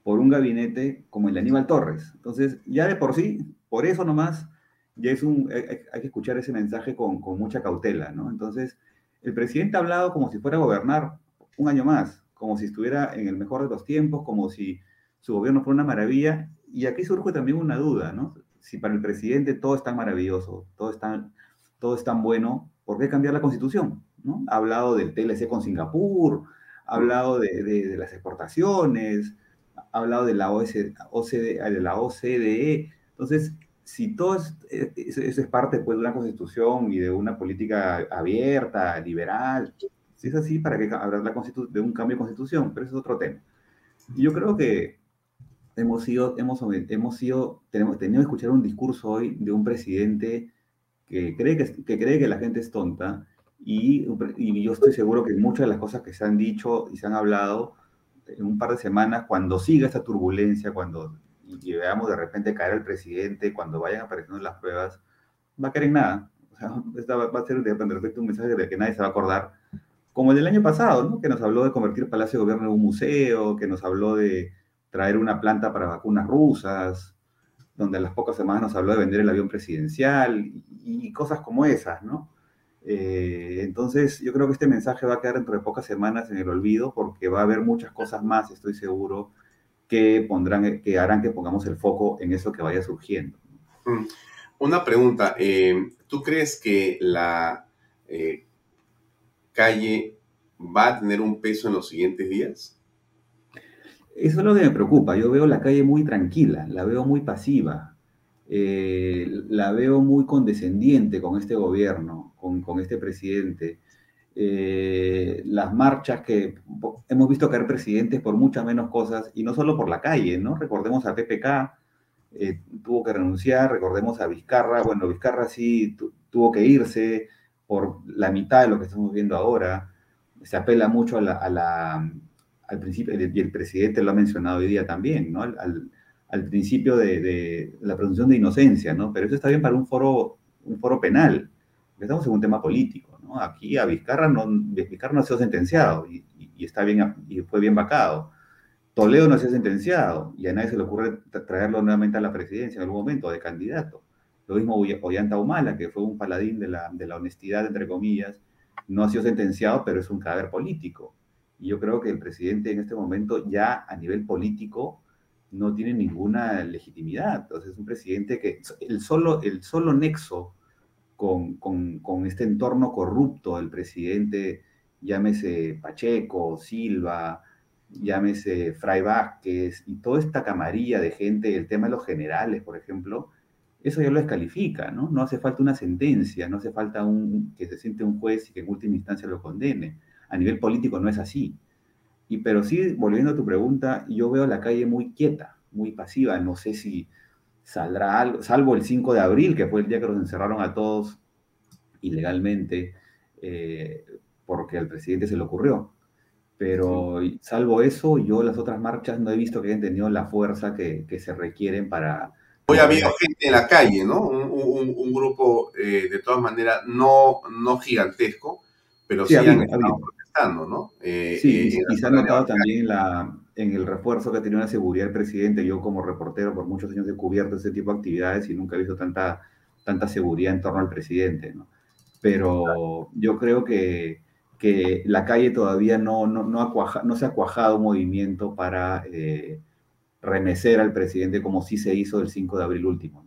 por un gabinete como el de Aníbal Torres. Entonces, ya de por sí, por eso nomás, ya es un, hay, que escuchar ese mensaje con, con mucha cautela, ¿no? Entonces, el presidente ha hablado como si fuera a gobernar un año más como si estuviera en el mejor de los tiempos, como si su gobierno fuera una maravilla. Y aquí surge también una duda, ¿no? Si para el presidente todo es tan maravilloso, todo es tan, todo es tan bueno, ¿por qué cambiar la constitución? ¿No? Ha hablado del TLC con Singapur, ha hablado de, de, las exportaciones, ha hablado de la, OCDE, de la OCDE. Entonces, si todo es, eso es parte pues, de una constitución y de una política abierta, liberal, si es así, ¿para qué hablar de un cambio de constitución? Pero eso es otro tema. Yo creo que hemos sido, hemos, hemos sido, tenemos tenido que escuchar un discurso hoy de un presidente que cree que, que cree que la gente es tonta y, y, yo estoy seguro que muchas de las cosas que se han dicho y se han hablado en un par de semanas, cuando siga esta turbulencia, cuando y, veamos de repente caer el presidente, cuando vayan apareciendo las pruebas, va a caer en nada. O sea, *laughs* va, a ser de repente un mensaje de que nadie se va a acordar como el del año pasado, ¿no? que nos habló de convertir Palacio de Gobierno en un museo, que nos habló de traer una planta para vacunas rusas, donde a las pocas semanas nos habló de vender el avión presidencial y, cosas como esas, ¿no? Eh, entonces, yo creo que este mensaje va a quedar dentro de pocas semanas en el olvido porque va a haber muchas cosas más, estoy seguro, que, pondrán, que harán que pongamos el foco en eso que vaya surgiendo. Mm. Una pregunta, eh, ¿tú crees que la eh, calle va a tener un peso en los siguientes días? Eso es lo que me preocupa. Yo veo la calle muy tranquila, la veo muy pasiva, eh, la veo muy condescendiente con este gobierno, con, este presidente. Eh, las marchas que hemos visto caer presidentes por muchas menos cosas, y no solo por la calle, ¿no? Recordemos a PPK, eh, tuvo que renunciar, recordemos a Vizcarra, bueno, Vizcarra sí tuvo que irse por la mitad de lo que estamos viendo ahora. Se apela mucho a la, al principio, y el presidente lo ha mencionado hoy día también, ¿no? Al, principio de, de, la presunción de inocencia, ¿no? Pero eso está bien para un foro, un foro penal. Estamos en un tema político, ¿no? Aquí a Vizcarra no, Vizcarra no ha sido sentenciado y, y, está bien, y fue bien vacado. Toledo no ha sido sentenciado y a nadie se le ocurre traerlo nuevamente a la presidencia en algún momento de candidato. Lo mismo Ollanta Humala, que fue un paladín de la, de la honestidad, entre comillas, no ha sido sentenciado, pero es un cadáver político. Y yo creo que el presidente en este momento ya a nivel político no tiene ninguna legitimidad. Entonces es un presidente que el solo, el solo nexo con, con, este entorno corrupto del presidente, llámese Pacheco, Silva, llámese Fray Vázquez y toda esta camarilla de gente, el tema de los generales, por ejemplo, eso ya lo descalifica, ¿no? No hace falta una sentencia, no hace falta un, que se siente un juez y que en última instancia lo condene. A nivel político no es así. Y pero sí, volviendo a tu pregunta, yo veo la calle muy quieta, muy pasiva. No sé si saldrá algo, salvo el 5 de abril, que fue el día que los encerraron a todos ilegalmente, eh, porque al presidente se le ocurrió. Pero salvo eso, yo las otras marchas no he visto que hayan tenido la fuerza que, que se requieren para... Hoy ha habido gente en la calle, ¿no? Un, un, grupo, eh, de todas maneras, no, no gigantesco, pero sí, han estado protestando, ¿no? Eh, sí, y, se ha notado también la, en el refuerzo que ha tenido la seguridad del presidente. Yo como reportero por muchos años he cubierto ese tipo de actividades y nunca he visto tanta, tanta seguridad en torno al presidente, ¿no? Pero yo creo que que la calle todavía no, no, no, se ha cuajado un movimiento para eh, remecer al presidente como sí se hizo el 5 de abril último.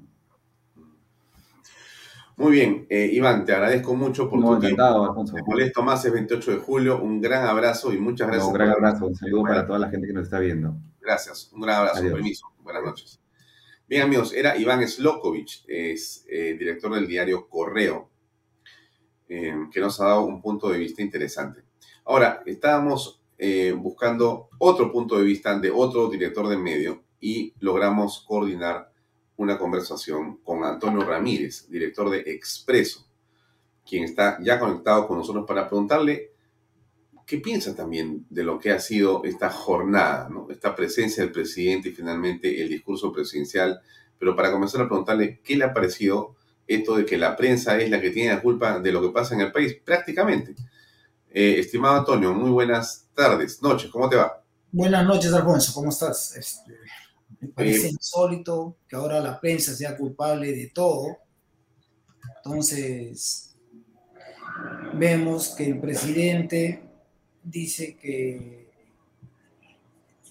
Muy bien, eh, Iván, te agradezco mucho por tu tiempo. Te molesto más el 28 de julio. Un gran abrazo y muchas gracias. un gran abrazo, un saludo para toda la gente que nos está viendo. Gracias, un gran abrazo, permiso. Buenas noches. Bien, amigos, era Iván Slokovic, es eh, director del diario Correo eh, que nos ha dado un punto de vista interesante. Ahora, estábamos eh, buscando otro punto de vista de otro director de medio y logramos coordinar una conversación con Antonio Ramírez, director de Expreso, quien está ya conectado con nosotros para preguntarle qué piensa también de lo que ha sido esta jornada, esta presencia del presidente y finalmente el discurso presidencial. Pero para comenzar a preguntarle qué le ha parecido esto de que la prensa es la que tiene la culpa de lo que pasa en el país, prácticamente. Eh, estimado Antonio, muy buenas tardes, noches, ¿cómo te va? Buenas noches, Alfonso, ¿cómo estás? Este, me parece eh, insólito que ahora la prensa sea culpable de todo. Entonces, vemos que el presidente dice que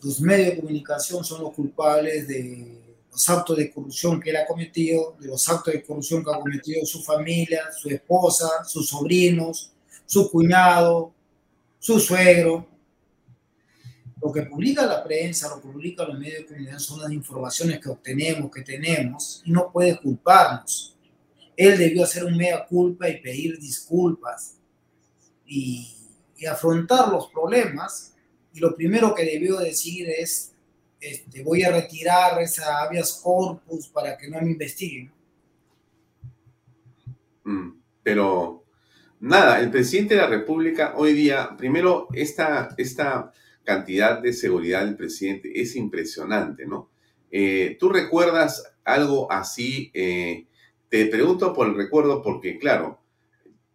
los medios de comunicación son los culpables de los actos de corrupción que él ha cometido, de los actos de corrupción que ha cometido su familia, su esposa, sus sobrinos, su cuñado, su suegro. Lo que publica la prensa, lo que publica los medios de comunicación son las informaciones que obtenemos, que tenemos, y no puede culparnos. Él debió hacer un mea culpa y pedir disculpas y, y afrontar los problemas. Y lo primero que debió decir es este, voy a retirar esa habeas corpus para que no me investiguen. Mm, pero nada, el presidente de la República hoy día, primero, esta, esta cantidad de seguridad del presidente es impresionante, ¿no? Eh, ¿Tú recuerdas algo así? Eh, te pregunto por el recuerdo porque, claro,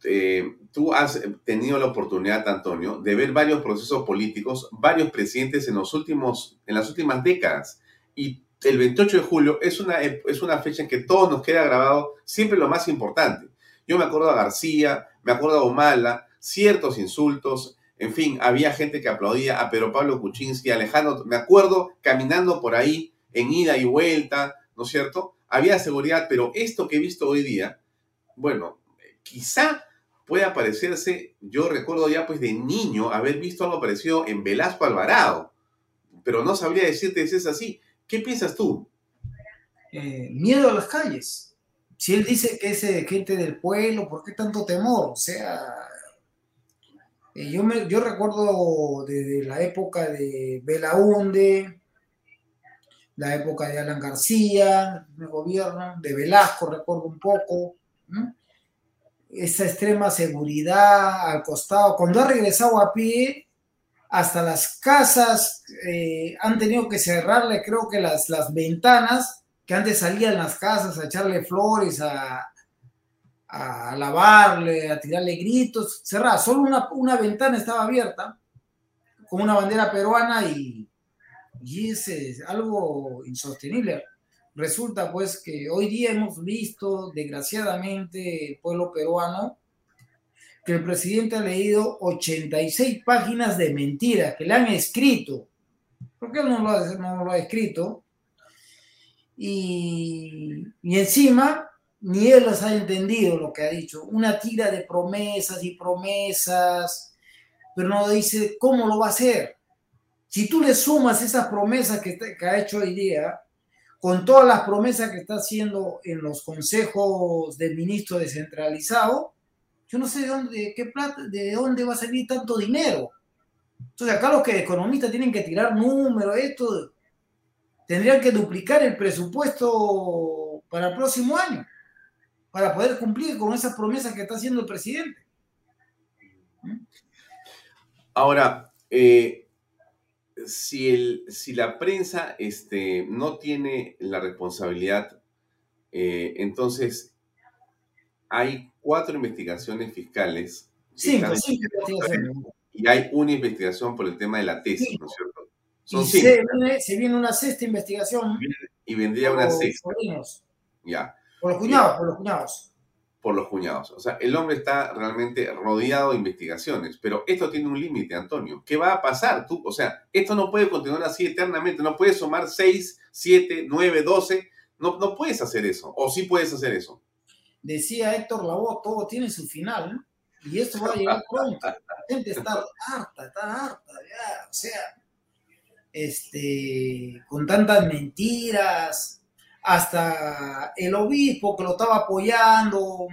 eh, tú has tenido la oportunidad, Antonio, de ver varios procesos políticos, varios presidentes en, los últimos, en las últimas décadas. Y el 28 de julio es una, es una fecha en que todos nos queda grabado siempre lo más importante. Yo me acuerdo a García, me acuerdo a Humala, ciertos insultos, en fin, había gente que aplaudía a Pedro Pablo Kuczynski, Alejandro, me acuerdo caminando por ahí en ida y vuelta, ¿no es cierto? Había seguridad, pero esto que he visto hoy día, bueno, quizá puede parecerse, yo recuerdo ya pues de niño haber visto algo parecido en Velasco Alvarado, pero no sabría decirte si es así. ¿Qué piensas tú? Eh, miedo a las calles. Si él dice que es de gente del pueblo, ¿por qué tanto temor? O sea, eh, yo, me, yo recuerdo desde la época de Belaunde, la época de Alan García, el gobierno, de Velasco recuerdo un poco, esa extrema seguridad al costado. Cuando ha regresado a pie, hasta las casas eh, han tenido que cerrarle, creo que las, las ventanas, que antes salían las casas a echarle flores, a, a lavarle, a tirarle gritos, cerrada. Solo una, una ventana estaba abierta con una bandera peruana y, y es algo insostenible. Resulta pues que hoy día hemos visto, desgraciadamente, el pueblo peruano, que el presidente ha leído 86 páginas de mentiras que le han escrito. ¿Por qué no lo ha, no lo ha escrito? Y, y encima, ni él los ha entendido lo que ha dicho. Una tira de promesas y promesas, pero no dice cómo lo va a hacer. Si tú le sumas esas promesas que, que ha hecho hoy día, con todas las promesas que está haciendo en los consejos del ministro descentralizado, yo no sé de dónde, de qué plata, de dónde va a salir tanto dinero. Entonces acá los que economistas tienen que tirar números, esto, tendrían que duplicar el presupuesto para el próximo año, para poder cumplir con esas promesas que está haciendo el presidente. Ahora, eh, si, el, si la prensa este, no tiene la responsabilidad, eh, entonces hay cuatro investigaciones fiscales. Cinco, cinco investigaciones. Y hay una investigación por el tema de la tesis, ¿no es cierto? Son y cinco. Se, viene, se viene una sexta investigación. Y vendría una sexta. Ya. Por los cuñados, por los cuñados por los cuñados. O sea, el hombre está realmente rodeado de investigaciones, pero esto tiene un límite, Antonio. ¿Qué va a pasar? Tú, o sea, esto no puede continuar así eternamente, no puedes sumar 6, 7, 9, 12, no, no puedes hacer eso, o sí puedes hacer eso. Decía Héctor Lavoe, todo tiene su final, y esto va a llegar pronto. La gente está harta, está harta, ya, o sea, este, con tantas mentiras, hasta el obispo que lo estaba apoyando.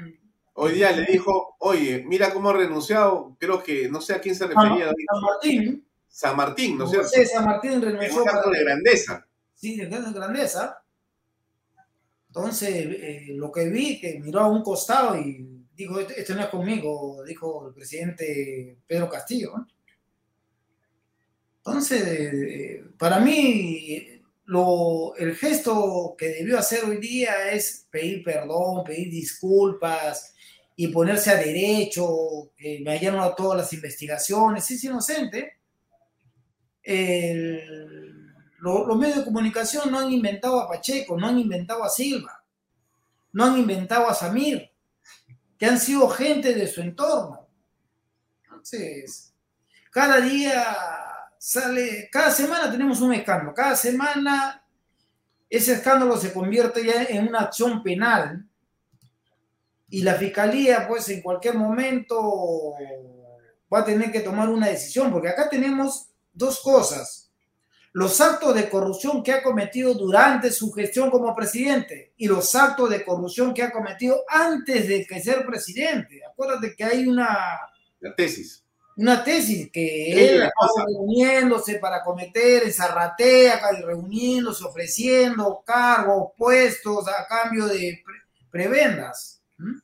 Hoy día le dijo, oye, mira cómo ha renunciado, creo que, no sé a quién se refería. San Martín. San Martín, ¿no es cierto? Sí, San Martín renunció. Para... de grandeza. Sí, de grandeza. Entonces, eh, lo que vi, que miró a un costado y dijo, esto este no es conmigo, dijo el presidente Pedro Castillo. Entonces, eh, para mí, lo, el gesto que debió hacer hoy día es pedir perdón, pedir disculpas y ponerse a derecho, que me hayan a todas las investigaciones, es inocente. Los medios de comunicación no han inventado a Pacheco, no han inventado a Silva, no han inventado a Samir, que han sido gente de su entorno. Entonces, cada día sale, cada semana tenemos un escándalo, cada semana ese escándalo se convierte ya en una acción penal. Y la fiscalía pues en cualquier momento va a tener que tomar una decisión, porque acá tenemos dos cosas, los actos de corrupción que ha cometido durante su gestión como presidente y los actos de corrupción que ha cometido antes de que ser presidente. Acuérdate que hay una... La tesis una tesis que él estaba reuniéndose para cometer esa ratea, reuniéndose, ofreciendo cargos, puestos a cambio de prebendas. ¿Mm?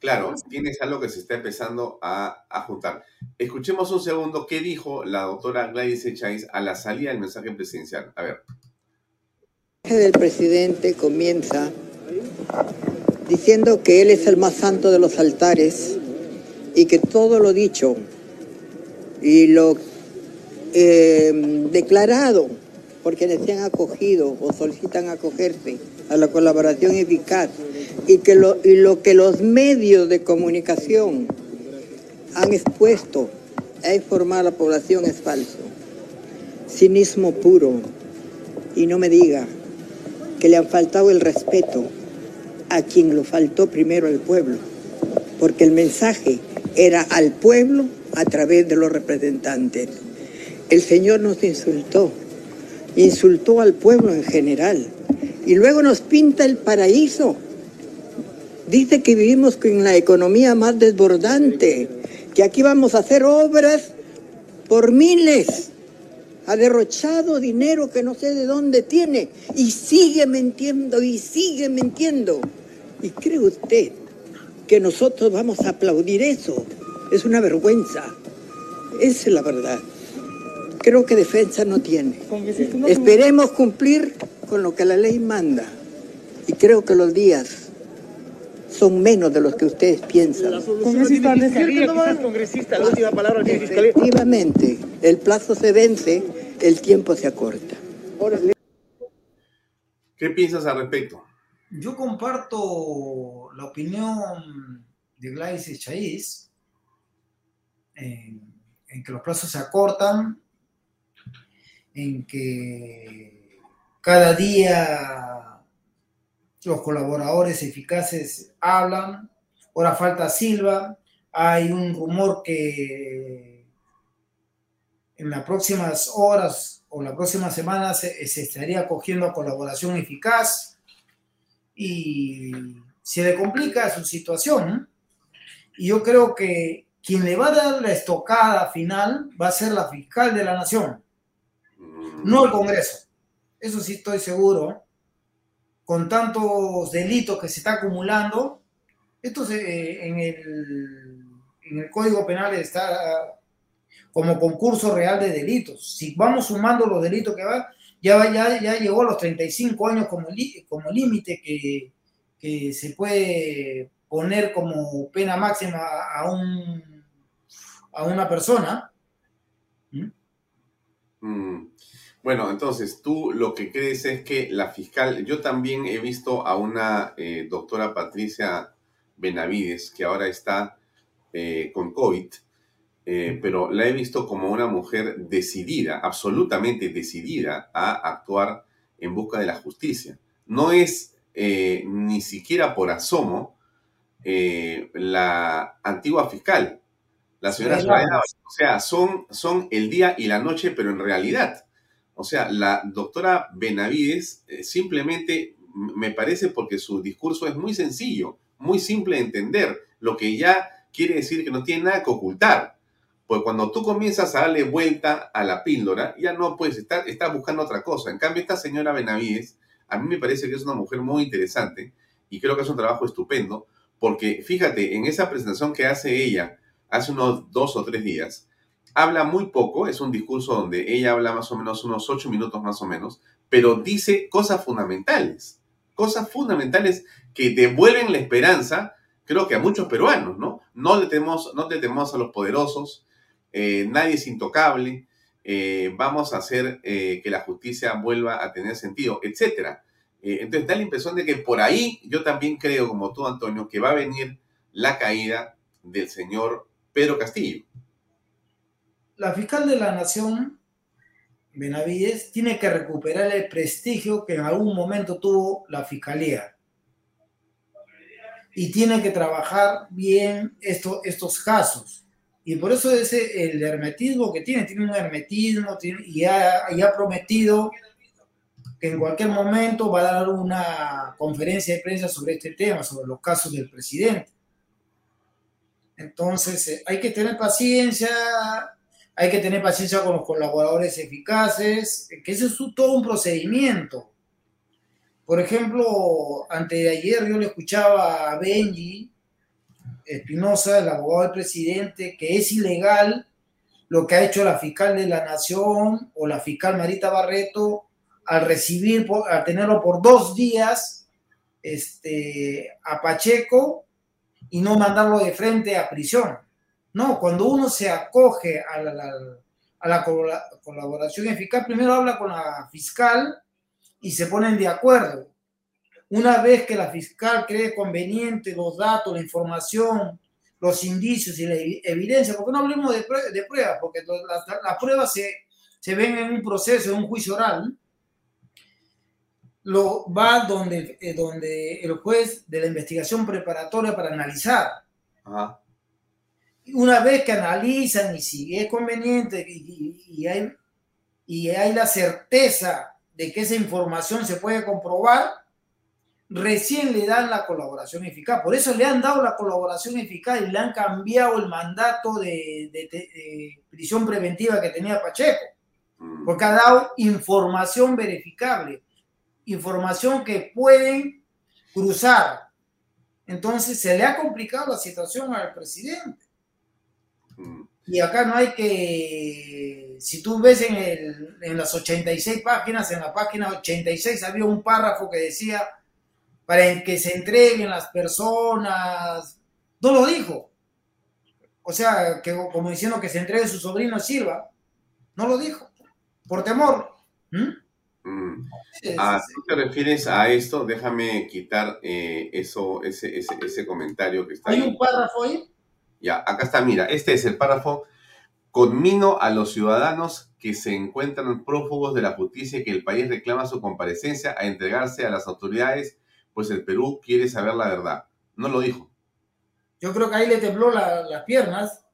Claro, tienes algo que se está empezando a, a, juntar. Escuchemos un segundo qué dijo la doctora Gladys Echaiz a la salida del mensaje presidencial. A ver. El mensaje del presidente comienza diciendo que él es el más santo de los altares y que todo lo dicho y lo eh, declarado por quienes se han acogido o solicitan acogerse a la colaboración eficaz y que lo, y lo que los medios de comunicación han expuesto a informar a la población es falso. Cinismo puro. Y no me diga que le han faltado el respeto a quien lo faltó primero al pueblo, porque el mensaje era al pueblo a través de los representantes. El Señor nos insultó, insultó al pueblo en general y luego nos pinta el paraíso. Dice que vivimos con la economía más desbordante, que aquí vamos a hacer obras por miles. Ha derrochado dinero que no sé de dónde tiene y sigue mintiendo y sigue mintiendo. ¿Y cree usted que nosotros vamos a aplaudir eso. Es una vergüenza. Esa es la verdad. Creo que defensa no tiene. Esperemos cumplir con lo que la ley manda. Y creo que los días son menos de los que ustedes piensan. Efectivamente, el plazo se vence, el tiempo se acorta. ¿Qué piensas al respecto? Yo comparto la opinión de Gladys Chaiz en, en que los plazos se acortan, en que cada día los colaboradores eficaces hablan, ahora falta Silva, hay un rumor que en las próximas horas o la próxima semana se, se estaría cogiendo a colaboración eficaz y se le complica su situación. Y yo creo que quien le va a dar la estocada final va a ser la fiscal de la nación, no el Congreso. Eso sí estoy seguro. Con tantos delitos que se está acumulando, esto se, en, el, en el Código Penal está como concurso real de delitos. Si vamos sumando los delitos que va, ya, ya, ya llegó a los 35 años como, como límite que, que se puede poner como pena máxima a, un, a una persona. Mm. Bueno, entonces tú lo que crees es que la fiscal, yo también he visto a una eh, doctora Patricia Benavides que ahora está eh, con COVID, eh, pero la he visto como una mujer decidida, absolutamente decidida a actuar en busca de la justicia. No es ni siquiera por asomo la antigua fiscal, la señora Soraya, o sea, son, son el día y la noche, pero en realidad o sea, la doctora Benavides eh, simplemente me parece porque su discurso es muy sencillo, muy simple de entender, lo que ya quiere decir que no tiene nada que ocultar. Pues cuando tú comienzas a darle vuelta a la píldora, ya no puedes estar, estás buscando otra cosa. En cambio, esta señora Benavides, a mí me parece que es una mujer muy interesante y creo que es un trabajo estupendo, porque fíjate, en esa presentación que hace ella hace unos dos o tres días, habla muy poco, es un discurso donde ella habla más o menos unos ocho minutos más o menos, pero dice cosas fundamentales, cosas fundamentales que devuelven la esperanza, creo que a muchos peruanos, ¿no? No le tememos, no le tememos a los poderosos, eh, nadie es intocable, eh, vamos a hacer eh, que la justicia vuelva a tener sentido, etcétera. entonces da la impresión de que por ahí yo también creo, como tú, Antonio, que va a venir la caída del señor Pedro Castillo la fiscal de la Nación, Benavides, tiene que recuperar el prestigio que en algún momento tuvo la fiscalía. Y tiene que trabajar bien estos casos. Y por eso ese, el hermetismo que tiene, tiene un hermetismo y, ha, y ha prometido que en cualquier momento va a dar una conferencia de prensa sobre este tema, sobre los casos del presidente. Entonces, eh, hay que tener paciencia, hay que tener paciencia con los colaboradores eficaces, que ese es todo un procedimiento. Por ejemplo, antes de ayer yo le escuchaba a Benji Espinosa, el abogado del presidente, que es ilegal lo que ha hecho la fiscal de la Nación o la fiscal Marita Barreto al recibir, al tenerlo por dos días este, a Pacheco y no mandarlo de frente a prisión. No, cuando uno se acoge a la, colaboración eficaz, primero habla con la fiscal y se ponen de acuerdo. Una vez que la fiscal cree conveniente los datos, la información, los indicios y la evidencia, porque no hablemos de, pruebas, porque las, pruebas se, se, ven en un proceso, en un juicio oral, lo va donde, eh, donde el juez de la investigación preparatoria para analizar. Ajá una vez que analizan y si es conveniente y, hay, y hay la certeza de que esa información se puede comprobar, recién le dan la colaboración eficaz. Por eso le han dado la colaboración eficaz y le han cambiado el mandato de, prisión preventiva que tenía Pacheco, mm. porque ha dado información verificable, información que pueden cruzar Entonces se le ha complicado la situación al presidente. Y acá no hay que, si tú ves en, el, en las 86 páginas, en la página 86 había un párrafo que decía para que se entreguen las personas, no lo dijo. O sea, que como diciendo que se entregue su sobrino Silva, no lo dijo, por temor. ¿Mm? Mm. Ah, ¿Tú te refieres a esto? Déjame quitar eh, eso, ese, ese, ese, comentario que está ¿Hay un párrafo ahí? Ya, acá está, mira, este es el párrafo. Conmino a los ciudadanos que se encuentran prófugos de la justicia y que el país reclama su comparecencia a entregarse a las autoridades, pues el Perú quiere saber la verdad. No lo dijo. Yo creo que ahí le tembló las piernas.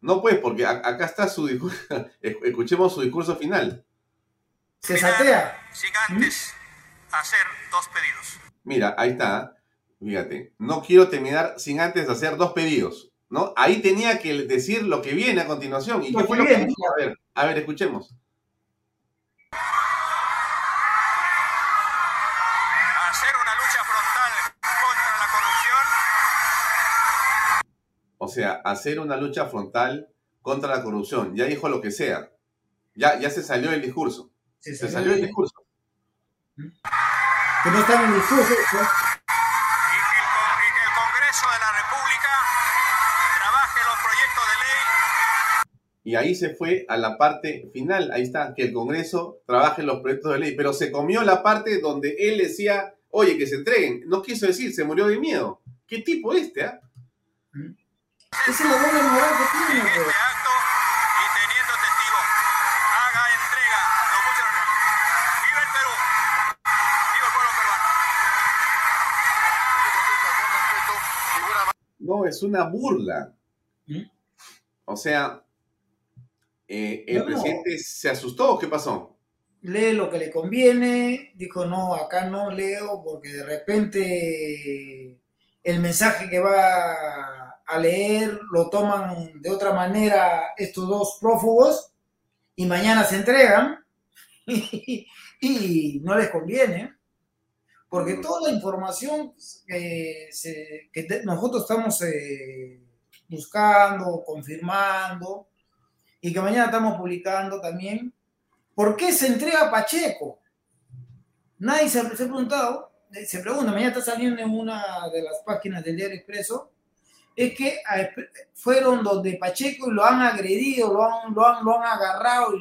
No, pues, porque acá está su discurso. *laughs* Escuchemos su discurso final. Se satea. Sin antes hacer dos pedidos. Mira, ahí está. Fíjate. No quiero terminar sin antes hacer dos pedidos. ¿no? Ahí tenía que decir lo que viene a continuación. ¿Y qué fue lo que dijo? A ver, a ver, escuchemos. Sea, hacer una lucha frontal contra la corrupción. Ya dijo lo que sea. Ya, ya se salió el discurso. Se, se salió el discurso. Que no está en el discurso. ¿no? y ahí se fue a la parte final. Ahí está, que el Congreso trabaje en los proyectos de ley, pero se comió la parte donde él decía, oye, que se entreguen. No quiso decir, se murió de miedo. ¿Qué tipo este, ah? Esa es la doble moral que tiene. Este acto y teniendo testigo, haga entrega. Lo mucho... ¡Viva el Perú! ¡Viva el pueblo peruano! No, es una burla. O sea, eh, ¿El no, presidente se asustó o qué pasó? Lee lo que le conviene, dijo no, acá no leo porque de repente el mensaje que va a leer lo toman de otra manera estos dos prófugos y mañana se entregan *laughs* y, y no les conviene porque toda la información que, se, que nosotros estamos eh, buscando, confirmando, y que mañana estamos publicando también. ¿Por qué se entrega Pacheco? Nadie se, ha preguntado, se pregunta, mañana está saliendo en una de las páginas del Diario Expreso, es que fueron donde Pacheco y lo han agredido, lo han, lo han, lo han agarrado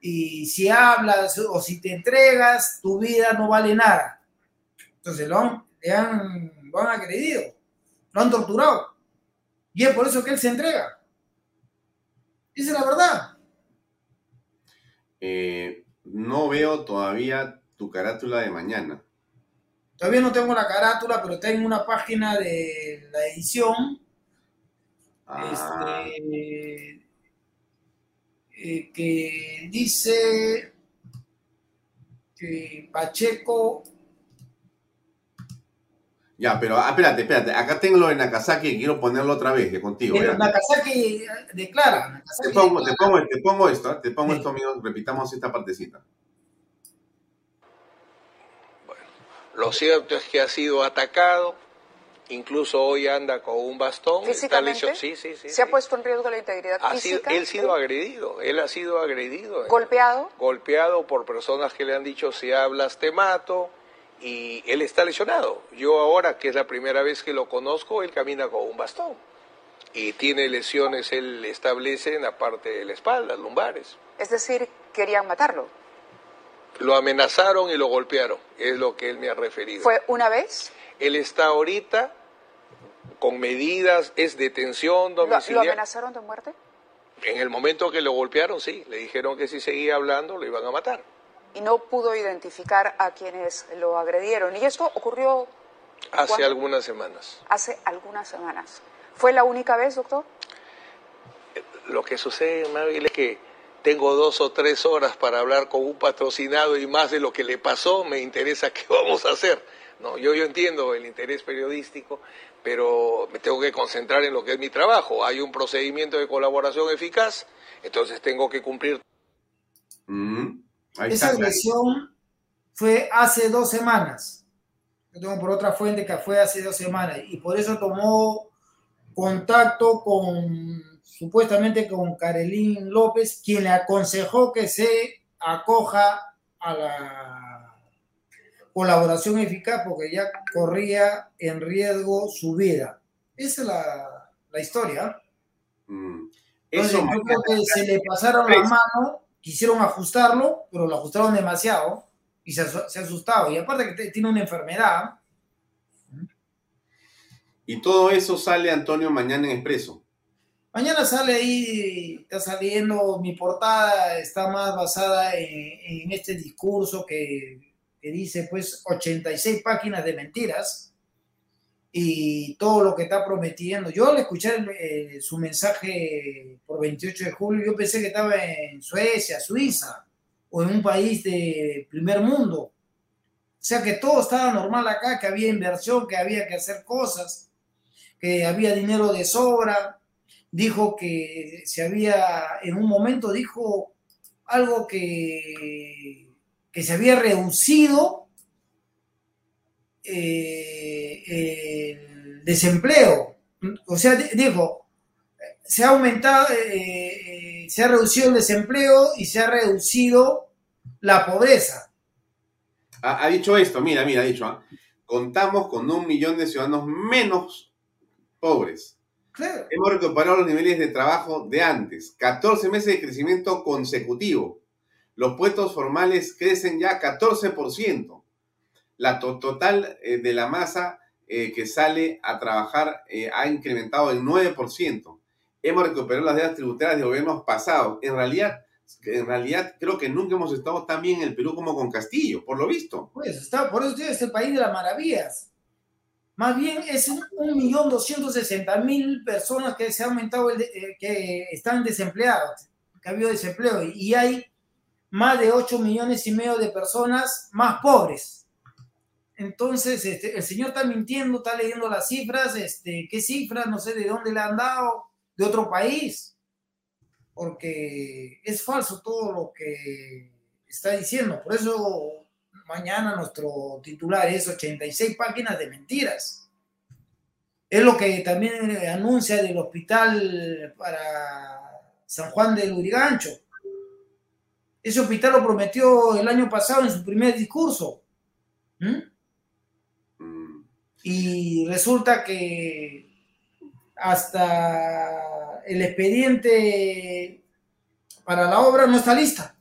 y, si hablas o si te entregas, tu vida no vale nada. Entonces lo han, han, lo han agredido, lo han torturado. Y es por eso que él se entrega. Esa es la verdad. Eh, no veo todavía tu carátula de mañana. Todavía no tengo la carátula, pero tengo una página de la edición. Ah. Este, eh, que dice que Pacheco ya, pero ah, espérate, espérate. Acá tengo lo de Nakazaki quiero ponerlo otra vez de contigo. Pero Nakazaki declara. te, pongo, Te, pongo, te, pongo, esto, te pongo esto, amigos. Repitamos esta partecita. Bueno, lo cierto es que ha sido atacado. Incluso hoy anda con un bastón. ¿Físicamente? Sí, sí, sí. ¿Se ha puesto en riesgo la integridad ha física? Sido, él ha sido agredido. Él ha sido agredido. ¿Golpeado? Golpeado por personas que le han dicho, si hablas te mato y él está lesionado. Yo ahora, que es la primera vez que lo conozco, él camina con un bastón y tiene lesiones, él establece en la parte de la espalda, lumbares. Es decir, querían matarlo. Lo amenazaron y lo golpearon, es lo que él me ha referido. ¿Fue una vez? Él está ahorita con medidas, es detención domiciliaria. ¿Lo, ¿Lo amenazaron de muerte? En el momento que lo golpearon, sí, le dijeron que si seguía hablando lo iban a matar y no pudo identificar a quienes lo agredieron. Y esto ocurrió... Hace algunas semanas. Hace algunas semanas. ¿Fue la única vez, doctor? Lo que sucede, Mabel, es que tengo dos o tres horas para hablar con un patrocinado y más de lo que le pasó, me interesa *laughs* qué vamos a hacer. No, yo, yo entiendo el interés periodístico, pero me tengo que concentrar en lo que es mi trabajo. Hay un procedimiento de colaboración eficaz, entonces tengo que cumplir. Esa agresión fue hace dos semanas. Yo tengo por otra fuente que fue hace dos semanas y por eso tomó contacto con supuestamente con Carolín López, quien le aconsejó que se acoja a la colaboración eficaz porque ya corría en riesgo su vida. Esa es la, la historia. Mm. Entonces, Eso yo creo que se le pasaron la mano, quisieron ajustarlo, pero lo ajustaron demasiado y se, se ha asustado. Y aparte que tiene una enfermedad, Y todo eso sale Antonio mañana en Expreso. Mañana sale ahí, está saliendo, mi portada está más basada en, en este discurso que, que dice pues 86 páginas de mentiras y todo lo que está prometiendo. Yo al escuchar eh, su mensaje por 28 de julio, yo pensé que estaba en Suecia, Suiza o en un país de primer mundo. O sea que todo estaba normal acá, que había inversión, que había que hacer cosas, que había dinero de sobra, dijo que se había, en un momento dijo algo que, que se había reducido eh, el desempleo. O sea, di- dijo, se ha aumentado, eh, eh, se ha reducido el desempleo y se ha reducido la pobreza. Ha, ha dicho esto, mira, mira, ha dicho, ¿ah? contamos con un millón de ciudadanos menos pobres. Claro. Hemos recuperado los niveles de trabajo de antes, 14 meses de crecimiento consecutivo. Los puestos formales crecen ya 14%. La to- total eh, de la masa eh, que sale a trabajar eh, ha incrementado el 9%. Hemos recuperado las deudas tributarias de gobiernos pasados. En realidad, en realidad creo que nunca hemos estado tan bien en el Perú como con Castillo, por lo visto. Pues está, por eso tiene este país de las maravillas. Más bien es un, millón sesenta mil personas que se ha aumentado, el de- eh, que están desempleados, que ha habido desempleo, y hay más de 8 millones y medio de personas más pobres. Entonces, este, el señor está mintiendo, está leyendo las cifras, este, ¿qué cifras? No sé de dónde le han dado, de otro país, porque es falso todo lo que está diciendo. Por eso mañana nuestro titular es 86 páginas de mentiras. Es lo que también anuncia del hospital para San Juan del Urigancho. Ese hospital lo prometió el año pasado en su primer discurso. ¿Mm? Y resulta que hasta el expediente para la obra no está lista.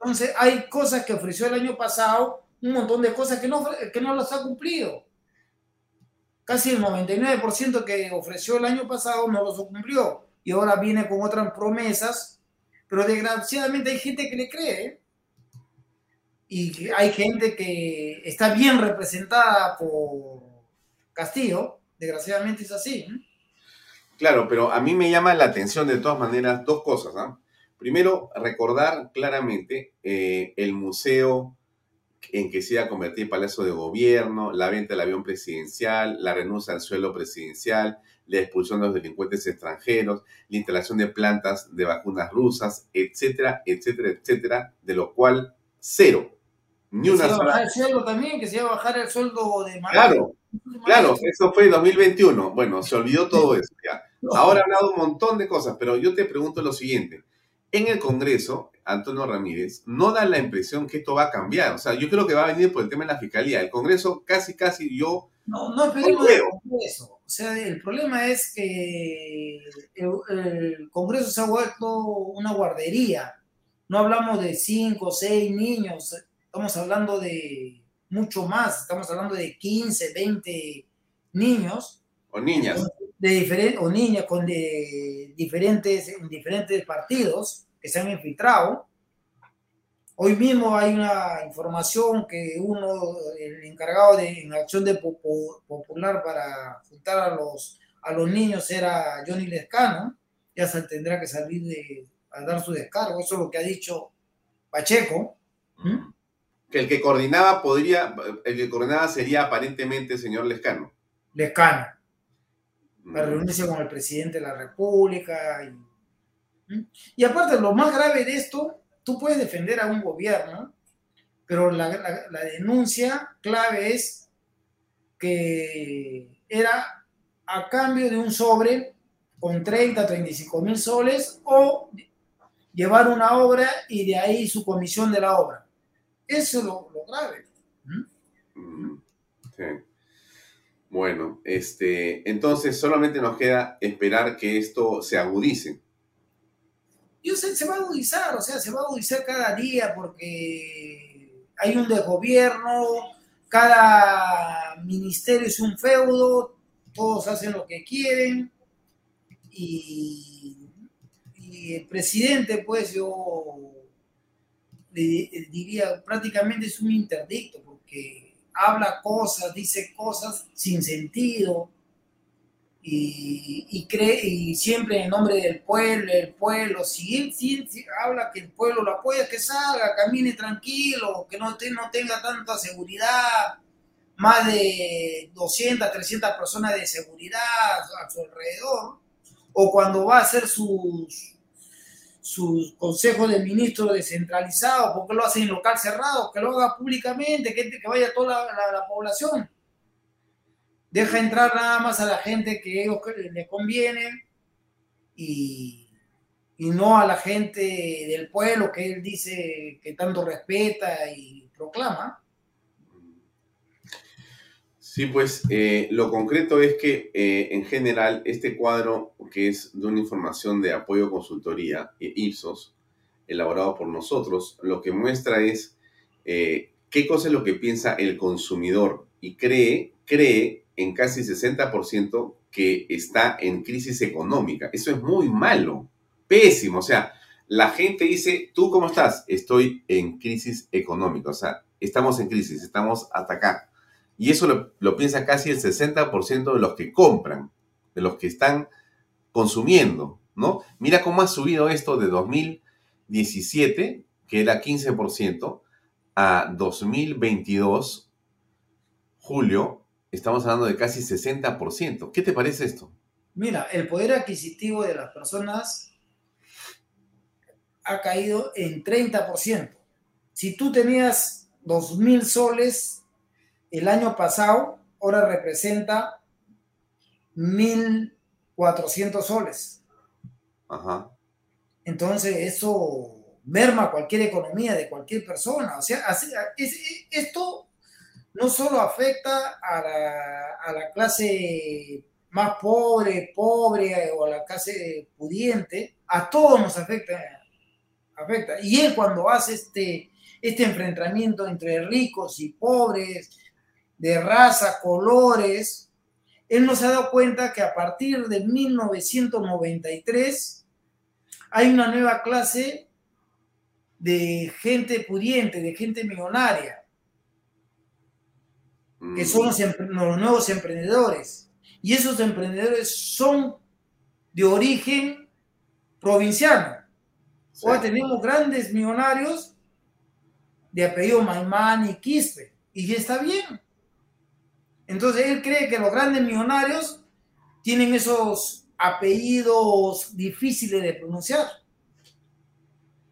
Entonces, hay cosas que ofreció el año pasado, un montón de cosas que no, que no las ha cumplido. Casi el 99% que ofreció el año pasado no los cumplió. Y ahora viene con otras promesas, pero desgraciadamente hay gente que le cree. ¿eh? Y hay gente que está bien representada por Castillo. Desgraciadamente es así. ¿eh? Claro, pero a mí me llama la atención de todas maneras dos cosas. ¿ah? Primero, recordar claramente eh, el museo en que se iba a convertir Palacio de Gobierno, la venta del avión presidencial, la renuncia al suelo presidencial, la expulsión de los delincuentes extranjeros, la instalación de plantas de vacunas rusas, etcétera, etcétera, etcétera, de lo cual cero. Ni Que se una iba a bajar sola. el sueldo también, que se iba a bajar el sueldo de Claro, claro, eso fue 2021. Bueno, se olvidó todo eso ya. Ahora ha hablado un montón de cosas, pero yo te pregunto lo siguiente. En el Congreso, Antonio Ramírez, no da la impresión que esto va a cambiar. O sea, yo creo que va a venir por el tema de la fiscalía. El Congreso casi, casi yo... No, no esperemos Congreso. O sea, el problema es que el, el Congreso se ha vuelto una guardería. No hablamos de cinco o seis niños, estamos hablando de mucho más, estamos hablando de 15, 20 niños. O niñas. De diferentes, o niñas con de diferentes, en diferentes partidos que se han infiltrado. Hoy mismo hay una información que uno, el encargado de en acción de popular para juntar a los, a los niños era Johnny Lescano, ya se tendrá que salir de, a dar su descargo, eso es lo que ha dicho Pacheco. Que el que coordinaba podría, el que coordinaba sería aparentemente el señor Lescano. Lescano, para reunirse con el presidente de la República. Y, ¿Mm? y aparte, lo más grave de esto, tú puedes defender a un gobierno, pero la, la- la denuncia clave es que era a cambio de un sobre con 30, 35 mil soles o llevar una obra y de ahí su comisión de la obra. Eso es lo, lo grave. Mm, sí. Bueno, este, entonces solamente nos queda esperar que esto se agudice. Yo sé, se va a agudizar, o sea, se va a agudizar cada día porque hay un desgobierno, cada ministerio es un feudo, todos hacen lo que quieren y, el presidente, pues yo le di- diría prácticamente es un interdicto porque habla cosas, dice cosas sin sentido y, cree y siempre en nombre del pueblo, el pueblo, si él, si habla que el pueblo lo apoya, que salga, camine tranquilo, que no, no tenga tanta seguridad, más de 200, 300 personas de seguridad a su alrededor, o cuando va a hacer sus sus consejos de ministros descentralizados, porque lo hace en local cerrado, que lo haga públicamente, que, que vaya toda la, la- la población. Deja entrar nada más a la gente que ellos le conviene y, y no a la gente del pueblo que él dice que tanto respeta y proclama. Sí, pues eh, lo concreto es que eh, en general este cuadro, que es de una información de apoyo consultoría, eh, Ipsos, elaborado por nosotros, lo que muestra es eh, qué cosa es lo que piensa el consumidor y cree, cree en casi 60% que está en crisis económica. Eso es muy malo, pésimo. O sea, la gente dice, ¿tú cómo estás? Estoy en crisis económica. O sea, estamos en crisis, estamos hasta acá. Y eso lo, piensa casi el 60% de los que compran, de los que están consumiendo, ¿no? Mira cómo ha subido esto de 2017, que era 15%, a 2022, julio, estamos hablando de casi 60%. ¿Qué te parece esto? Mira, el poder adquisitivo de las personas ha caído en 30%. Si tú tenías 2.000 soles el año pasado, ahora representa 1.400 soles. Ajá. Entonces, eso merma cualquier economía de cualquier persona. O sea, así- es- esto no solo afecta a la, a la clase más pobre, pobre o a la clase pudiente, a todos nos afecta. afecta. Y él cuando hace este, este enfrentamiento entre ricos y pobres, de raza, colores, él nos ha dado cuenta que a partir de 1993 hay una nueva clase de gente pudiente, de gente millonaria, que son los, nuevos emprendedores. Y esos emprendedores son de origen provinciano. Ahora tenemos grandes millonarios de apellido Maimán y Quispe, y ya está bien. Entonces él cree que los grandes millonarios tienen esos apellidos difíciles de pronunciar.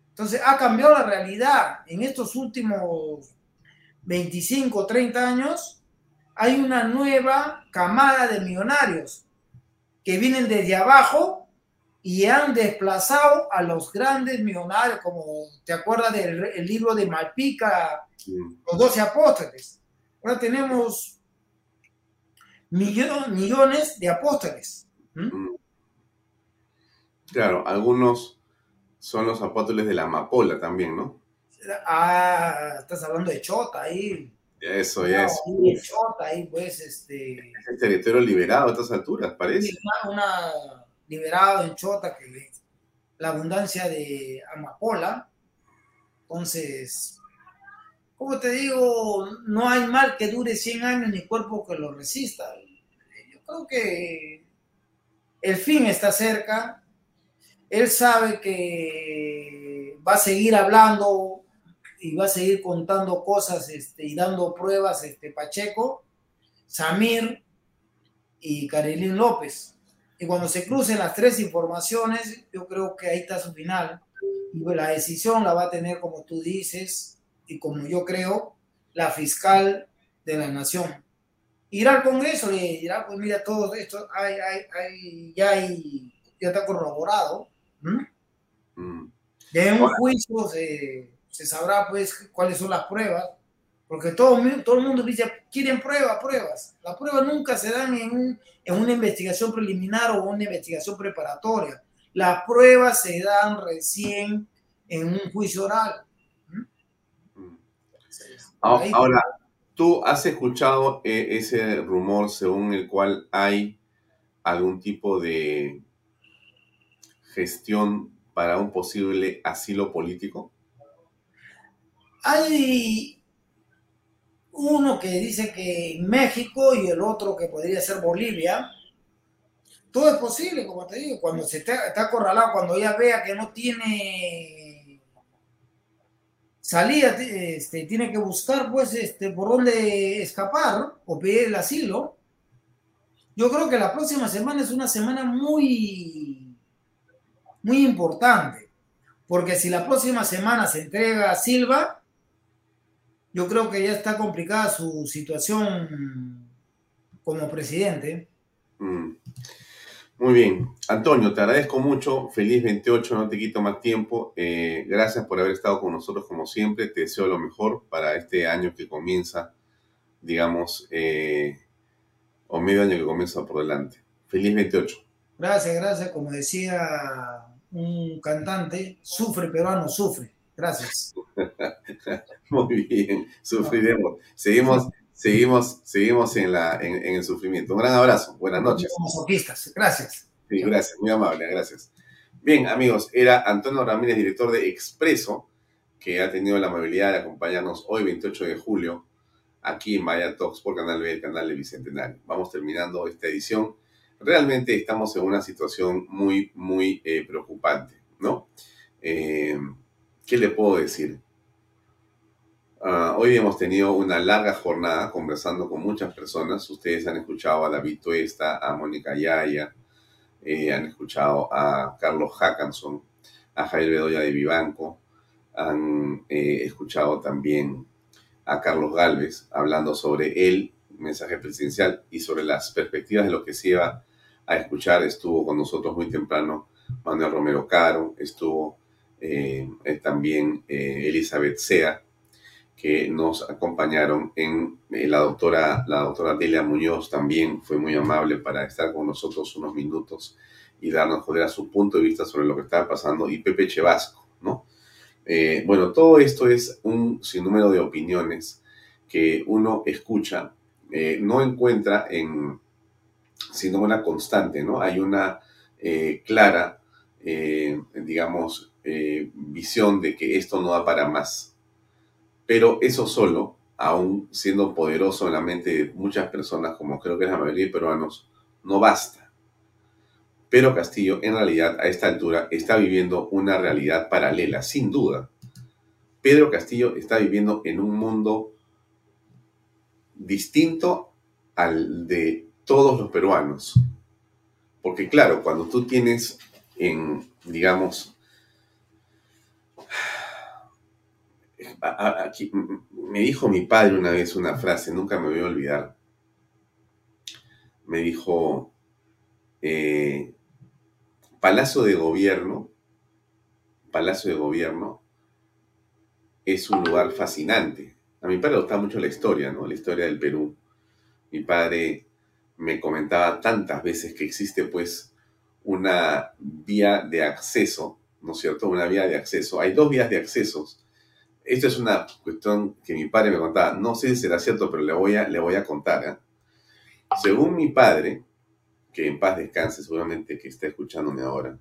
Entonces ha cambiado la realidad. En estos últimos 25, 30 años hay una nueva camada de millonarios que vienen desde abajo y han desplazado a los grandes millonarios, como te acuerdas del el libro de Malpica, los 12 apóstoles. Ahora tenemos millo- millones de apóstoles. Claro, algunos son los apóstoles de la amapola también, ¿no? Ah, estás hablando de Chota ahí. Eso ya es. De Chota ahí, pues, este. Es territorio liberado a estas alturas, parece. Una liberado en Chota que la abundancia de amapola. Entonces, como te digo, no hay mal que dure 100 años ni cuerpo que lo resista. Yo creo que el fin está cerca. Él sabe que va a seguir hablando y va a seguir contando cosas este, y dando pruebas este, Pacheco, Samir y Carilín López. Y cuando se crucen las tres informaciones, yo creo que ahí está su final. Y la decisión la va a tener, como tú dices, y como yo creo, la fiscal de la nación. Irá al Congreso y dirá, pues mira, todo esto hay, hay, hay, ya, hay, ya está corroborado. Mm. De un juicio se, se sabrá pues cuáles son las pruebas, porque todo, todo el mundo dice, quieren pruebas, pruebas. Las pruebas nunca se dan en, un- en una investigación preliminar o una investigación preparatoria. Las pruebas se dan recién en un juicio oral. Ah, Ahora, ¿tú has escuchado eh, ese rumor según el cual hay algún tipo de gestión para un posible asilo político? Hay uno que dice que México y el otro que podría ser Bolivia. Todo es posible, como te digo, cuando se está, está acorralado, cuando ella vea que no tiene salida, este, tiene que buscar pues este, por dónde escapar o pedir el asilo. Yo creo que la próxima semana es una semana muy, muy importante, porque si la próxima semana se entrega a Silva, yo creo que ya está complicada su situación como presidente. Mm. Muy bien. Antonio, te agradezco mucho. Feliz 28, no te quito más tiempo. Eh, gracias por haber estado con nosotros como siempre. Te deseo lo mejor para este año que comienza, digamos, eh, o medio año que comienza por delante. Feliz 28. Gracias, gracias. Como decía un cantante, sufre peruano, sufre. Gracias. *laughs* Muy bien, sufriremos. Seguimos, seguimos, seguimos en, la, en, en el sufrimiento. Un gran abrazo. Buenas noches. Soquistas. Gracias. Sí, gracias, muy amable, gracias. Bien, amigos, era Antonio Ramírez, director de Expreso, que ha tenido la amabilidad de acompañarnos hoy, 28 de julio, aquí en Vaya Talks por Canal B, el canal de Bicentenario. Vamos terminando esta edición. Realmente estamos en una situación muy, muy eh, preocupante, ¿no? Eh, ¿Qué le puedo decir? Ah, hoy hemos tenido una larga jornada conversando con muchas personas. Ustedes han escuchado a David Tuesta, a Mónica Yaya, eh, han escuchado a Carlos Hackanson, a Javier Bedoya de Vivanco, han eh, escuchado también a Carlos Galvez hablando sobre el mensaje presidencial y sobre las perspectivas de lo que se iba a escuchar. Estuvo con nosotros muy temprano Manuel Romero Caro, estuvo eh, también Elizabeth Sea, que nos acompañaron en eh, la doctora, la doctora Delia Muñoz también fue muy amable para estar con nosotros unos minutos y darnos cuál era su punto de vista sobre lo que estaba pasando, y Pepe Chevasco, ¿no? Eh, bueno, todo esto es un sinnúmero de opiniones que uno escucha, eh, no encuentra en, sino una constante, ¿no? Hay una clara, digamos, visión de que esto no da para más. Pero eso solo, aún siendo poderoso en la mente de muchas personas, como creo que es la mayoría de peruanos, no basta. Pero Castillo, en realidad, a esta altura, está viviendo una realidad paralela, sin duda. Pedro Castillo está viviendo en un mundo distinto al de todos los peruanos. Porque claro, cuando tú tienes en, digamos, a- a- me dijo mi padre una vez una frase, nunca me voy a olvidar. Me dijo, eh, Palacio de Gobierno, Palacio de Gobierno es un lugar fascinante. A mi padre le gusta mucho la historia, ¿no? La historia del Perú. Mi padre me comentaba tantas veces que existe pues una vía de acceso, ¿no es cierto? Una vía de acceso. Hay dos vías de accesos. Esto es una cuestión que mi padre me contaba. No sé si será cierto, pero le voy a, le voy a contar. ¿eh? Según mi padre, que en paz descanse, seguramente que está escuchándome ahora,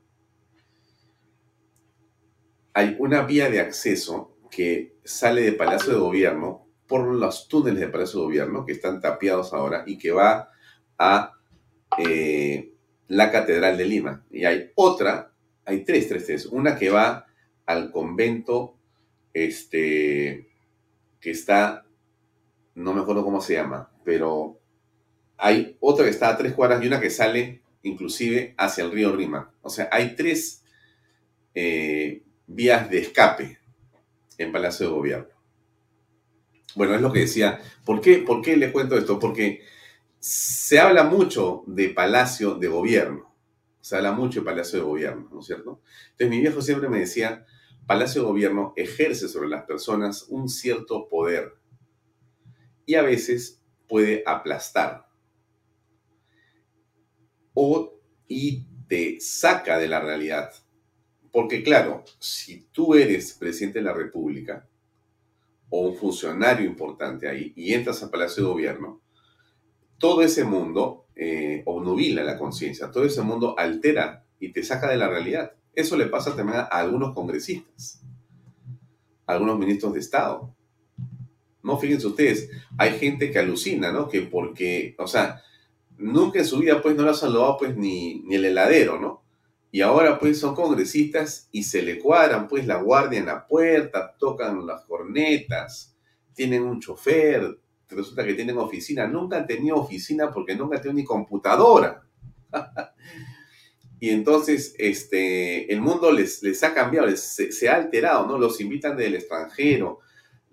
hay una vía de acceso que sale de Palacio de Gobierno por los túneles de Palacio de Gobierno que están tapiados ahora y que va a eh, la Catedral de Lima. Y hay otra, hay tres, tres, tres. Una que va al convento este, que está, no me acuerdo cómo se llama, pero hay otra que está a tres cuadras y una que sale inclusive hacia el río Rima. O sea, hay tres eh, vías de escape en Palacio de Gobierno. Bueno, es lo que decía. ¿Por qué, ¿Por qué les cuento esto? Porque se habla mucho de palacio de gobierno. Se habla mucho de palacio de gobierno, ¿no es cierto? Entonces mi viejo siempre me decía, palacio de gobierno ejerce sobre las personas un cierto poder y a veces puede aplastar o y te saca de la realidad. Porque claro, si tú eres presidente de la República o un funcionario importante ahí y entras al Palacio de Gobierno, todo ese mundo eh, obnubila la conciencia, todo ese mundo altera y te saca de la realidad. Eso le pasa también a algunos congresistas, a algunos ministros de Estado. No, fíjense ustedes, hay gente que alucina, ¿no? Que porque, o sea, nunca en su vida pues no lo ha saludado pues ni, el heladero, ¿no? Y ahora pues son congresistas y se le cuadran pues la guardia en la puerta, tocan las cornetas, tienen un chofer, resulta que tienen oficina. Nunca han tenido oficina porque nunca han ni computadora. *laughs* y entonces este, el mundo les, les ha cambiado, se, ha alterado, ¿no? Los invitan del extranjero,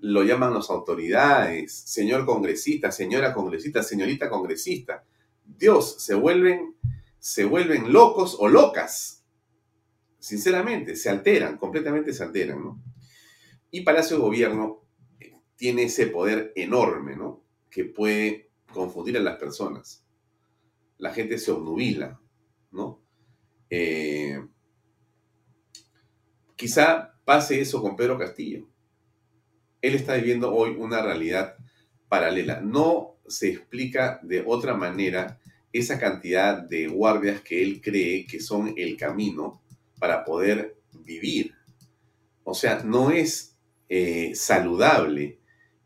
lo llaman las autoridades, señor congresista, señora congresista, señorita congresista. Dios, se vuelven, se vuelven locos o locas. Sinceramente, se alteran, completamente se alteran, ¿no? Y Palacio de Gobierno tiene ese poder enorme, ¿no? Que puede confundir a las personas. La gente se obnubila, ¿no? Eh, quizá pase eso con Pedro Castillo. Él está viviendo hoy una realidad paralela. No se explica de otra manera esa cantidad de guardias que él cree que son el camino para poder vivir. O sea, no es eh, saludable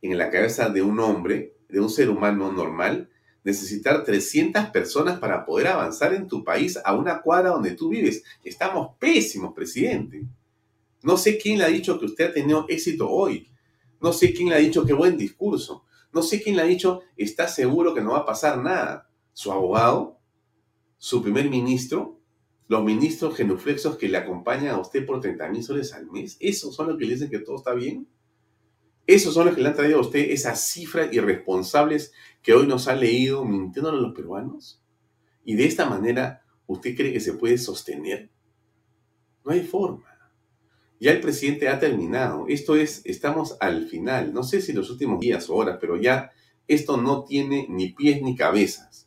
en la cabeza de un hombre, de un ser humano normal, necesitar 300 personas para poder avanzar en tu país a una cuadra donde tú vives. Estamos pésimos, presidente. No sé quién le ha dicho que usted ha tenido éxito hoy. No sé quién le ha dicho qué buen discurso. No sé quién le ha dicho está seguro que no va a pasar nada su abogado, su primer ministro, los ministros genuflexos que le acompañan a usted por 30 mil soles al mes, ¿esos son los que le dicen que todo está bien? ¿Esos son los que le han traído a usted esas cifras irresponsables que hoy nos ha leído mintiéndole a los peruanos? Y de esta manera, ¿usted cree que se puede sostener? No hay forma. Ya el presidente ha terminado. Esto es, estamos al final. No sé si los últimos días o horas, pero ya esto no tiene ni pies ni cabezas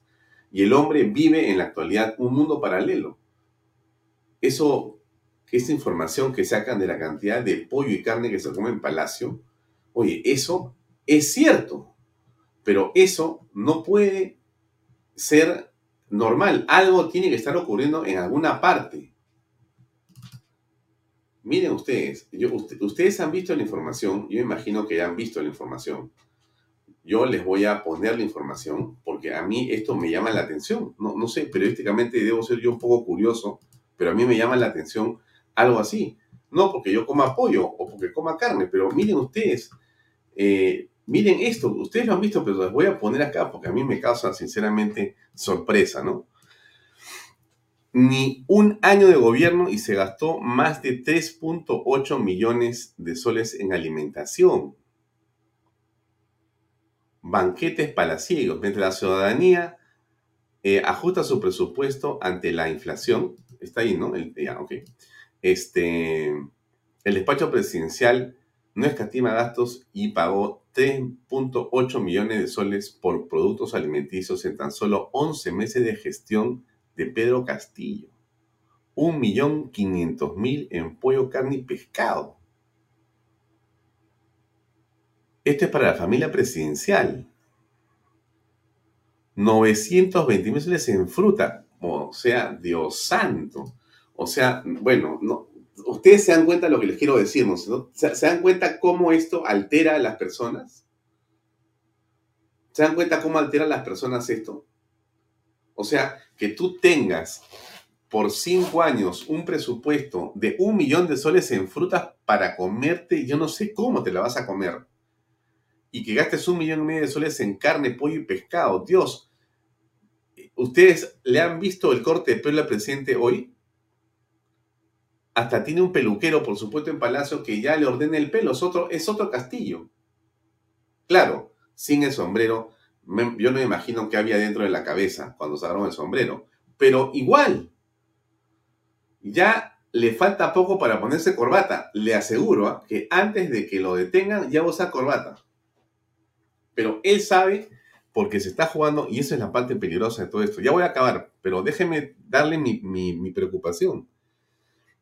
y el hombre vive en la actualidad un mundo paralelo. Eso, esa información que sacan de la cantidad de pollo y carne que se come en Palacio, oye, eso es cierto, pero eso no puede ser normal. Algo tiene que estar ocurriendo en alguna parte. Miren ustedes, ustedes han visto la información, yo imagino que ya han visto la información yo les voy a poner la información porque a mí esto me llama la atención. No, no sé, periodísticamente debo ser yo un poco curioso, pero a mí me llama la atención algo así. No porque yo coma pollo o porque coma carne, pero miren ustedes, eh, miren esto, ustedes lo han visto, pero les voy a poner acá porque a mí me causa sinceramente sorpresa, ¿no? Ni un año de gobierno y se gastó más de 3.8 millones de soles en alimentación banquetes palaciegos, mientras la ciudadanía eh, ajusta su presupuesto ante la inflación. Está ahí, ¿no? Ya, Este, el despacho presidencial no escatima gastos y pagó 3.8 millones de soles por productos alimenticios en tan solo 11 meses de gestión de Pedro Castillo. 1.500.000 en pollo, carne y pescado. Esto es para la familia presidencial. 920 mil soles en fruta. O sea, Dios santo. O sea, bueno, no, ustedes se dan cuenta de lo que les quiero decir, ¿no? ¿Se, ¿Se dan cuenta cómo esto altera a las personas? ¿Se dan cuenta cómo altera a las personas esto? O sea, que tú tengas por cinco años un presupuesto de un millón de soles en frutas para comerte, yo no sé cómo te la vas a comer y que gastes un millón y medio de soles en carne, pollo y pescado. Dios, ¿ustedes le han visto el corte de pelo al presidente hoy? Hasta tiene un peluquero, por supuesto, en Palacio que ya le ordena el pelo. Es otro, es otro castillo. Claro, sin el sombrero, yo no me imagino qué había dentro de la cabeza cuando sacaron el sombrero, pero igual, ya le falta poco para ponerse corbata. Le aseguro ¿ah? que antes de que lo detengan ya va a usar corbata. Pero él sabe porque se está jugando, y esa es la parte peligrosa de todo esto. Ya voy a acabar, pero déjeme darle mi preocupación.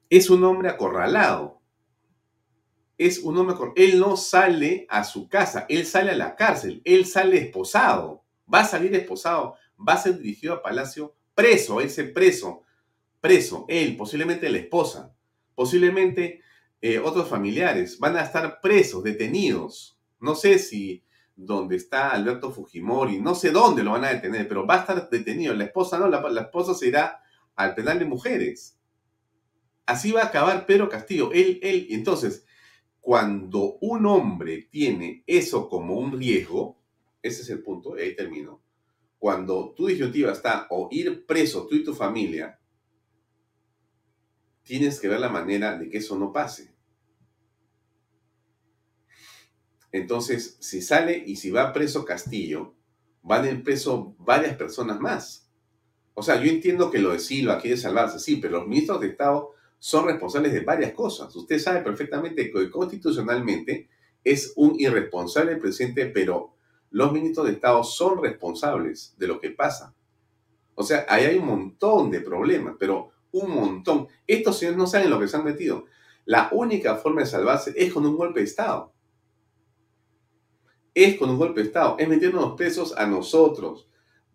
Es un hombre acorralado. Es un hombre acor- Él no sale a su casa, él sale a la cárcel, él sale esposado. Va a salir esposado, va a ser dirigido a Palacio preso, ese preso, preso, él, posiblemente la esposa, posiblemente eh, otros familiares, van a estar presos, detenidos. No sé si donde está Alberto Fujimori, no sé dónde lo van a detener, pero va a estar detenido. La esposa no, la, la esposa se irá al penal de mujeres. Así va a acabar Pedro Castillo. Él, él, entonces, cuando un hombre tiene eso como un riesgo, ese es el punto, ahí termino. Cuando tu disyuntiva está o ir preso tú y tu familia, tienes que ver la manera de que eso no pase. Entonces, si sale y si va preso Castillo, van ir preso varias personas más. O sea, yo entiendo que lo de Silva quiere salvarse, sí, pero los ministros de Estado son responsables de varias cosas. Usted sabe perfectamente que constitucionalmente es un irresponsable el presidente, pero los ministros de Estado son responsables de lo que pasa. O sea, ahí hay un montón de problemas, pero un montón. Estos señores no saben lo que se han metido. La única forma de salvarse es con un golpe de Estado. Es con un golpe de Estado, es metiéndonos presos a nosotros.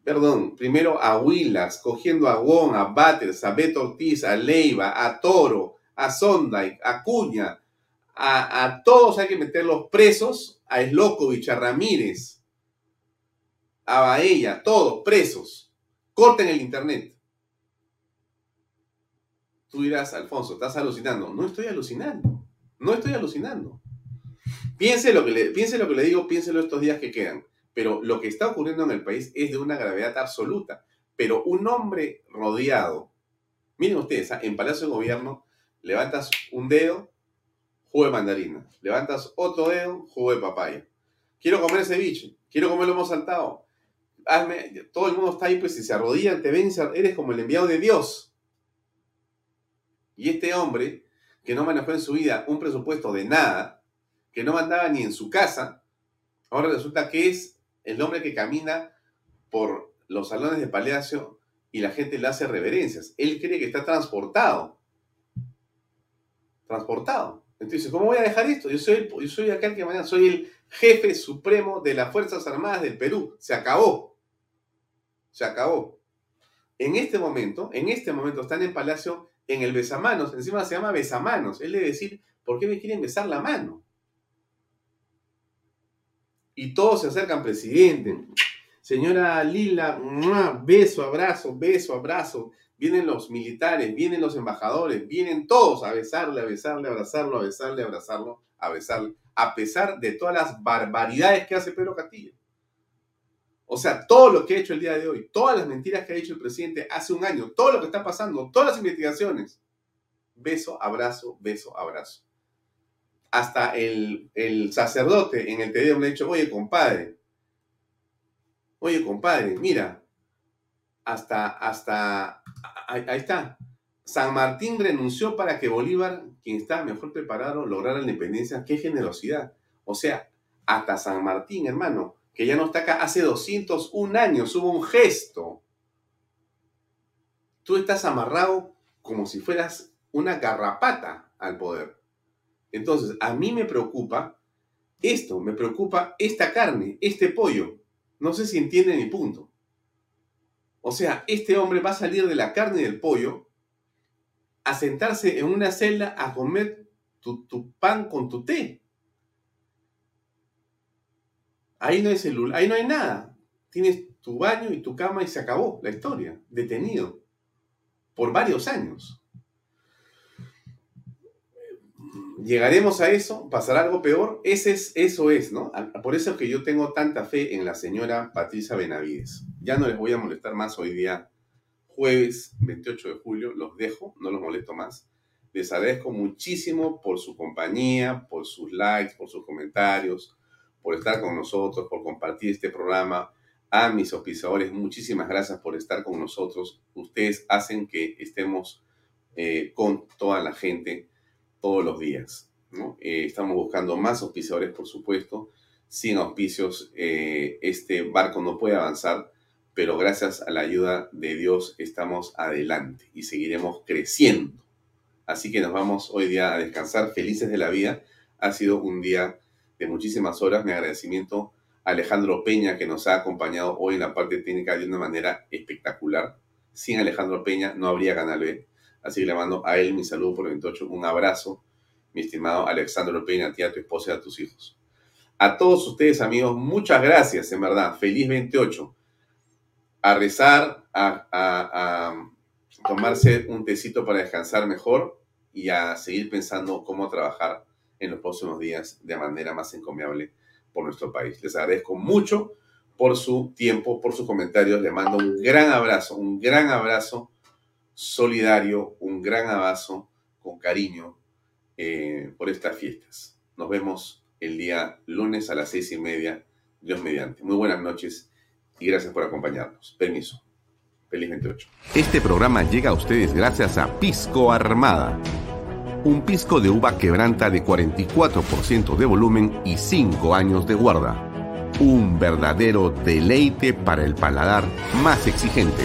Perdón, primero a Huilas, cogiendo a Wong, a Batters, a Beto Ortiz, a Leiva, a Toro, a Sondike, a Cuña, a, a todos hay que meterlos presos, a Slokovich, a Ramírez, a Baella, todos presos. Corten el internet. Tú dirás, Alfonso, estás alucinando. No estoy alucinando. No estoy alucinando. Piense lo que le, piense lo que le digo, piénselo estos días que quedan. Pero lo que está ocurriendo en el país es de una gravedad absoluta. Pero un hombre rodeado, miren ustedes, ¿ah? en Palacio de Gobierno, levantas un dedo, jugo de mandarina. Levantas otro dedo, jugo de papaya. Quiero comer ceviche, quiero comer lomo saltado. Hazme, todo el mundo está ahí, pues si se arrodillan, te ven, eres como el enviado de Dios. Y este hombre, que no manejó en su vida un presupuesto de nada, que no mandaba ni en su casa, ahora resulta que es el hombre que camina por los salones de palacio y la gente le hace reverencias. Él cree que está transportado. Transportado. Entonces, ¿cómo voy a dejar esto? Yo soy, yo soy acá el que mañana soy el jefe supremo de las Fuerzas Armadas del Perú. Se acabó. Se acabó. En este momento, en este momento están en Palacio en el besamanos. Encima se llama besamanos. Él debe decir, ¿por qué me quieren besar la mano? Y todos se acercan, presidente. Señora Lila, beso, abrazo, beso, abrazo. Vienen los militares, vienen los embajadores, vienen todos a besarle, a besarle, a abrazarlo, a besarle, a abrazarlo, a besarle, a pesar de todas las barbaridades que hace Pedro Castillo. O sea, todo lo que ha hecho el día de hoy, todas las mentiras que ha dicho el presidente hace un año, todo lo que está pasando, todas las investigaciones. Beso, abrazo, beso, abrazo. Hasta el, el sacerdote en el TDM le ha dicho, oye, compadre, oye, compadre, mira, hasta, hasta, ahí, ahí está. San Martín renunció para que Bolívar, quien estaba mejor preparado, lograra la independencia. ¡Qué generosidad! O sea, hasta San Martín, hermano, que ya no está acá, hace 201 años hubo un gesto. Tú estás amarrado como si fueras una garrapata al poder. Entonces, a mí me preocupa esto, me preocupa esta carne, este pollo. No sé si entienden mi punto. O sea, este hombre va a salir de la carne del pollo a sentarse en una celda a comer tu, tu pan con tu té. Ahí no hay celular, ahí no hay nada. Tienes tu baño y tu cama y se acabó la historia. Detenido. Por varios años. ¿Llegaremos a eso? ¿Pasará algo peor? Ese es, eso es, ¿no? Por eso es que yo tengo tanta fe en la señora Patricia Benavides. Ya no les voy a molestar más hoy día, jueves 28 de julio. Los dejo, no los molesto más. Les agradezco muchísimo por su compañía, por sus likes, por sus comentarios, por estar con nosotros, por compartir este programa. A mis auspiciadores, muchísimas gracias por estar con nosotros. Ustedes hacen que estemos eh, con toda la gente todos los días. ¿no? Eh, estamos buscando más auspiciadores, por supuesto. Sin auspicios, eh, este barco no puede avanzar, pero gracias a la ayuda de Dios estamos adelante y seguiremos creciendo. Así que nos vamos hoy día a descansar felices de la vida. Ha sido un día de muchísimas horas. Mi agradecimiento a Alejandro Peña que nos ha acompañado hoy en la parte técnica de una manera espectacular. Sin Alejandro Peña no habría Canal B. Así que le mando a él mi saludo por el 28, un abrazo, mi estimado Alejandro Peña, a ti, a tu esposa y a tus hijos. A todos ustedes, amigos, muchas gracias, en verdad. Feliz 28. A rezar, a, a, a tomarse un tecito para descansar mejor y a seguir pensando cómo trabajar en los próximos días de manera más encomiable por nuestro país. Les agradezco mucho por su tiempo, por sus comentarios. Les mando un gran abrazo, un gran abrazo solidario, un gran abrazo con cariño eh, por estas fiestas. Nos vemos el día lunes a las seis y media, Dios mediante. Muy buenas noches y gracias por acompañarnos. Permiso. Feliz 28. Este programa llega a ustedes gracias a Pisco Armada. Un pisco de uva quebranta de 44% de volumen y 5 años de guarda. Un verdadero deleite para el paladar más exigente.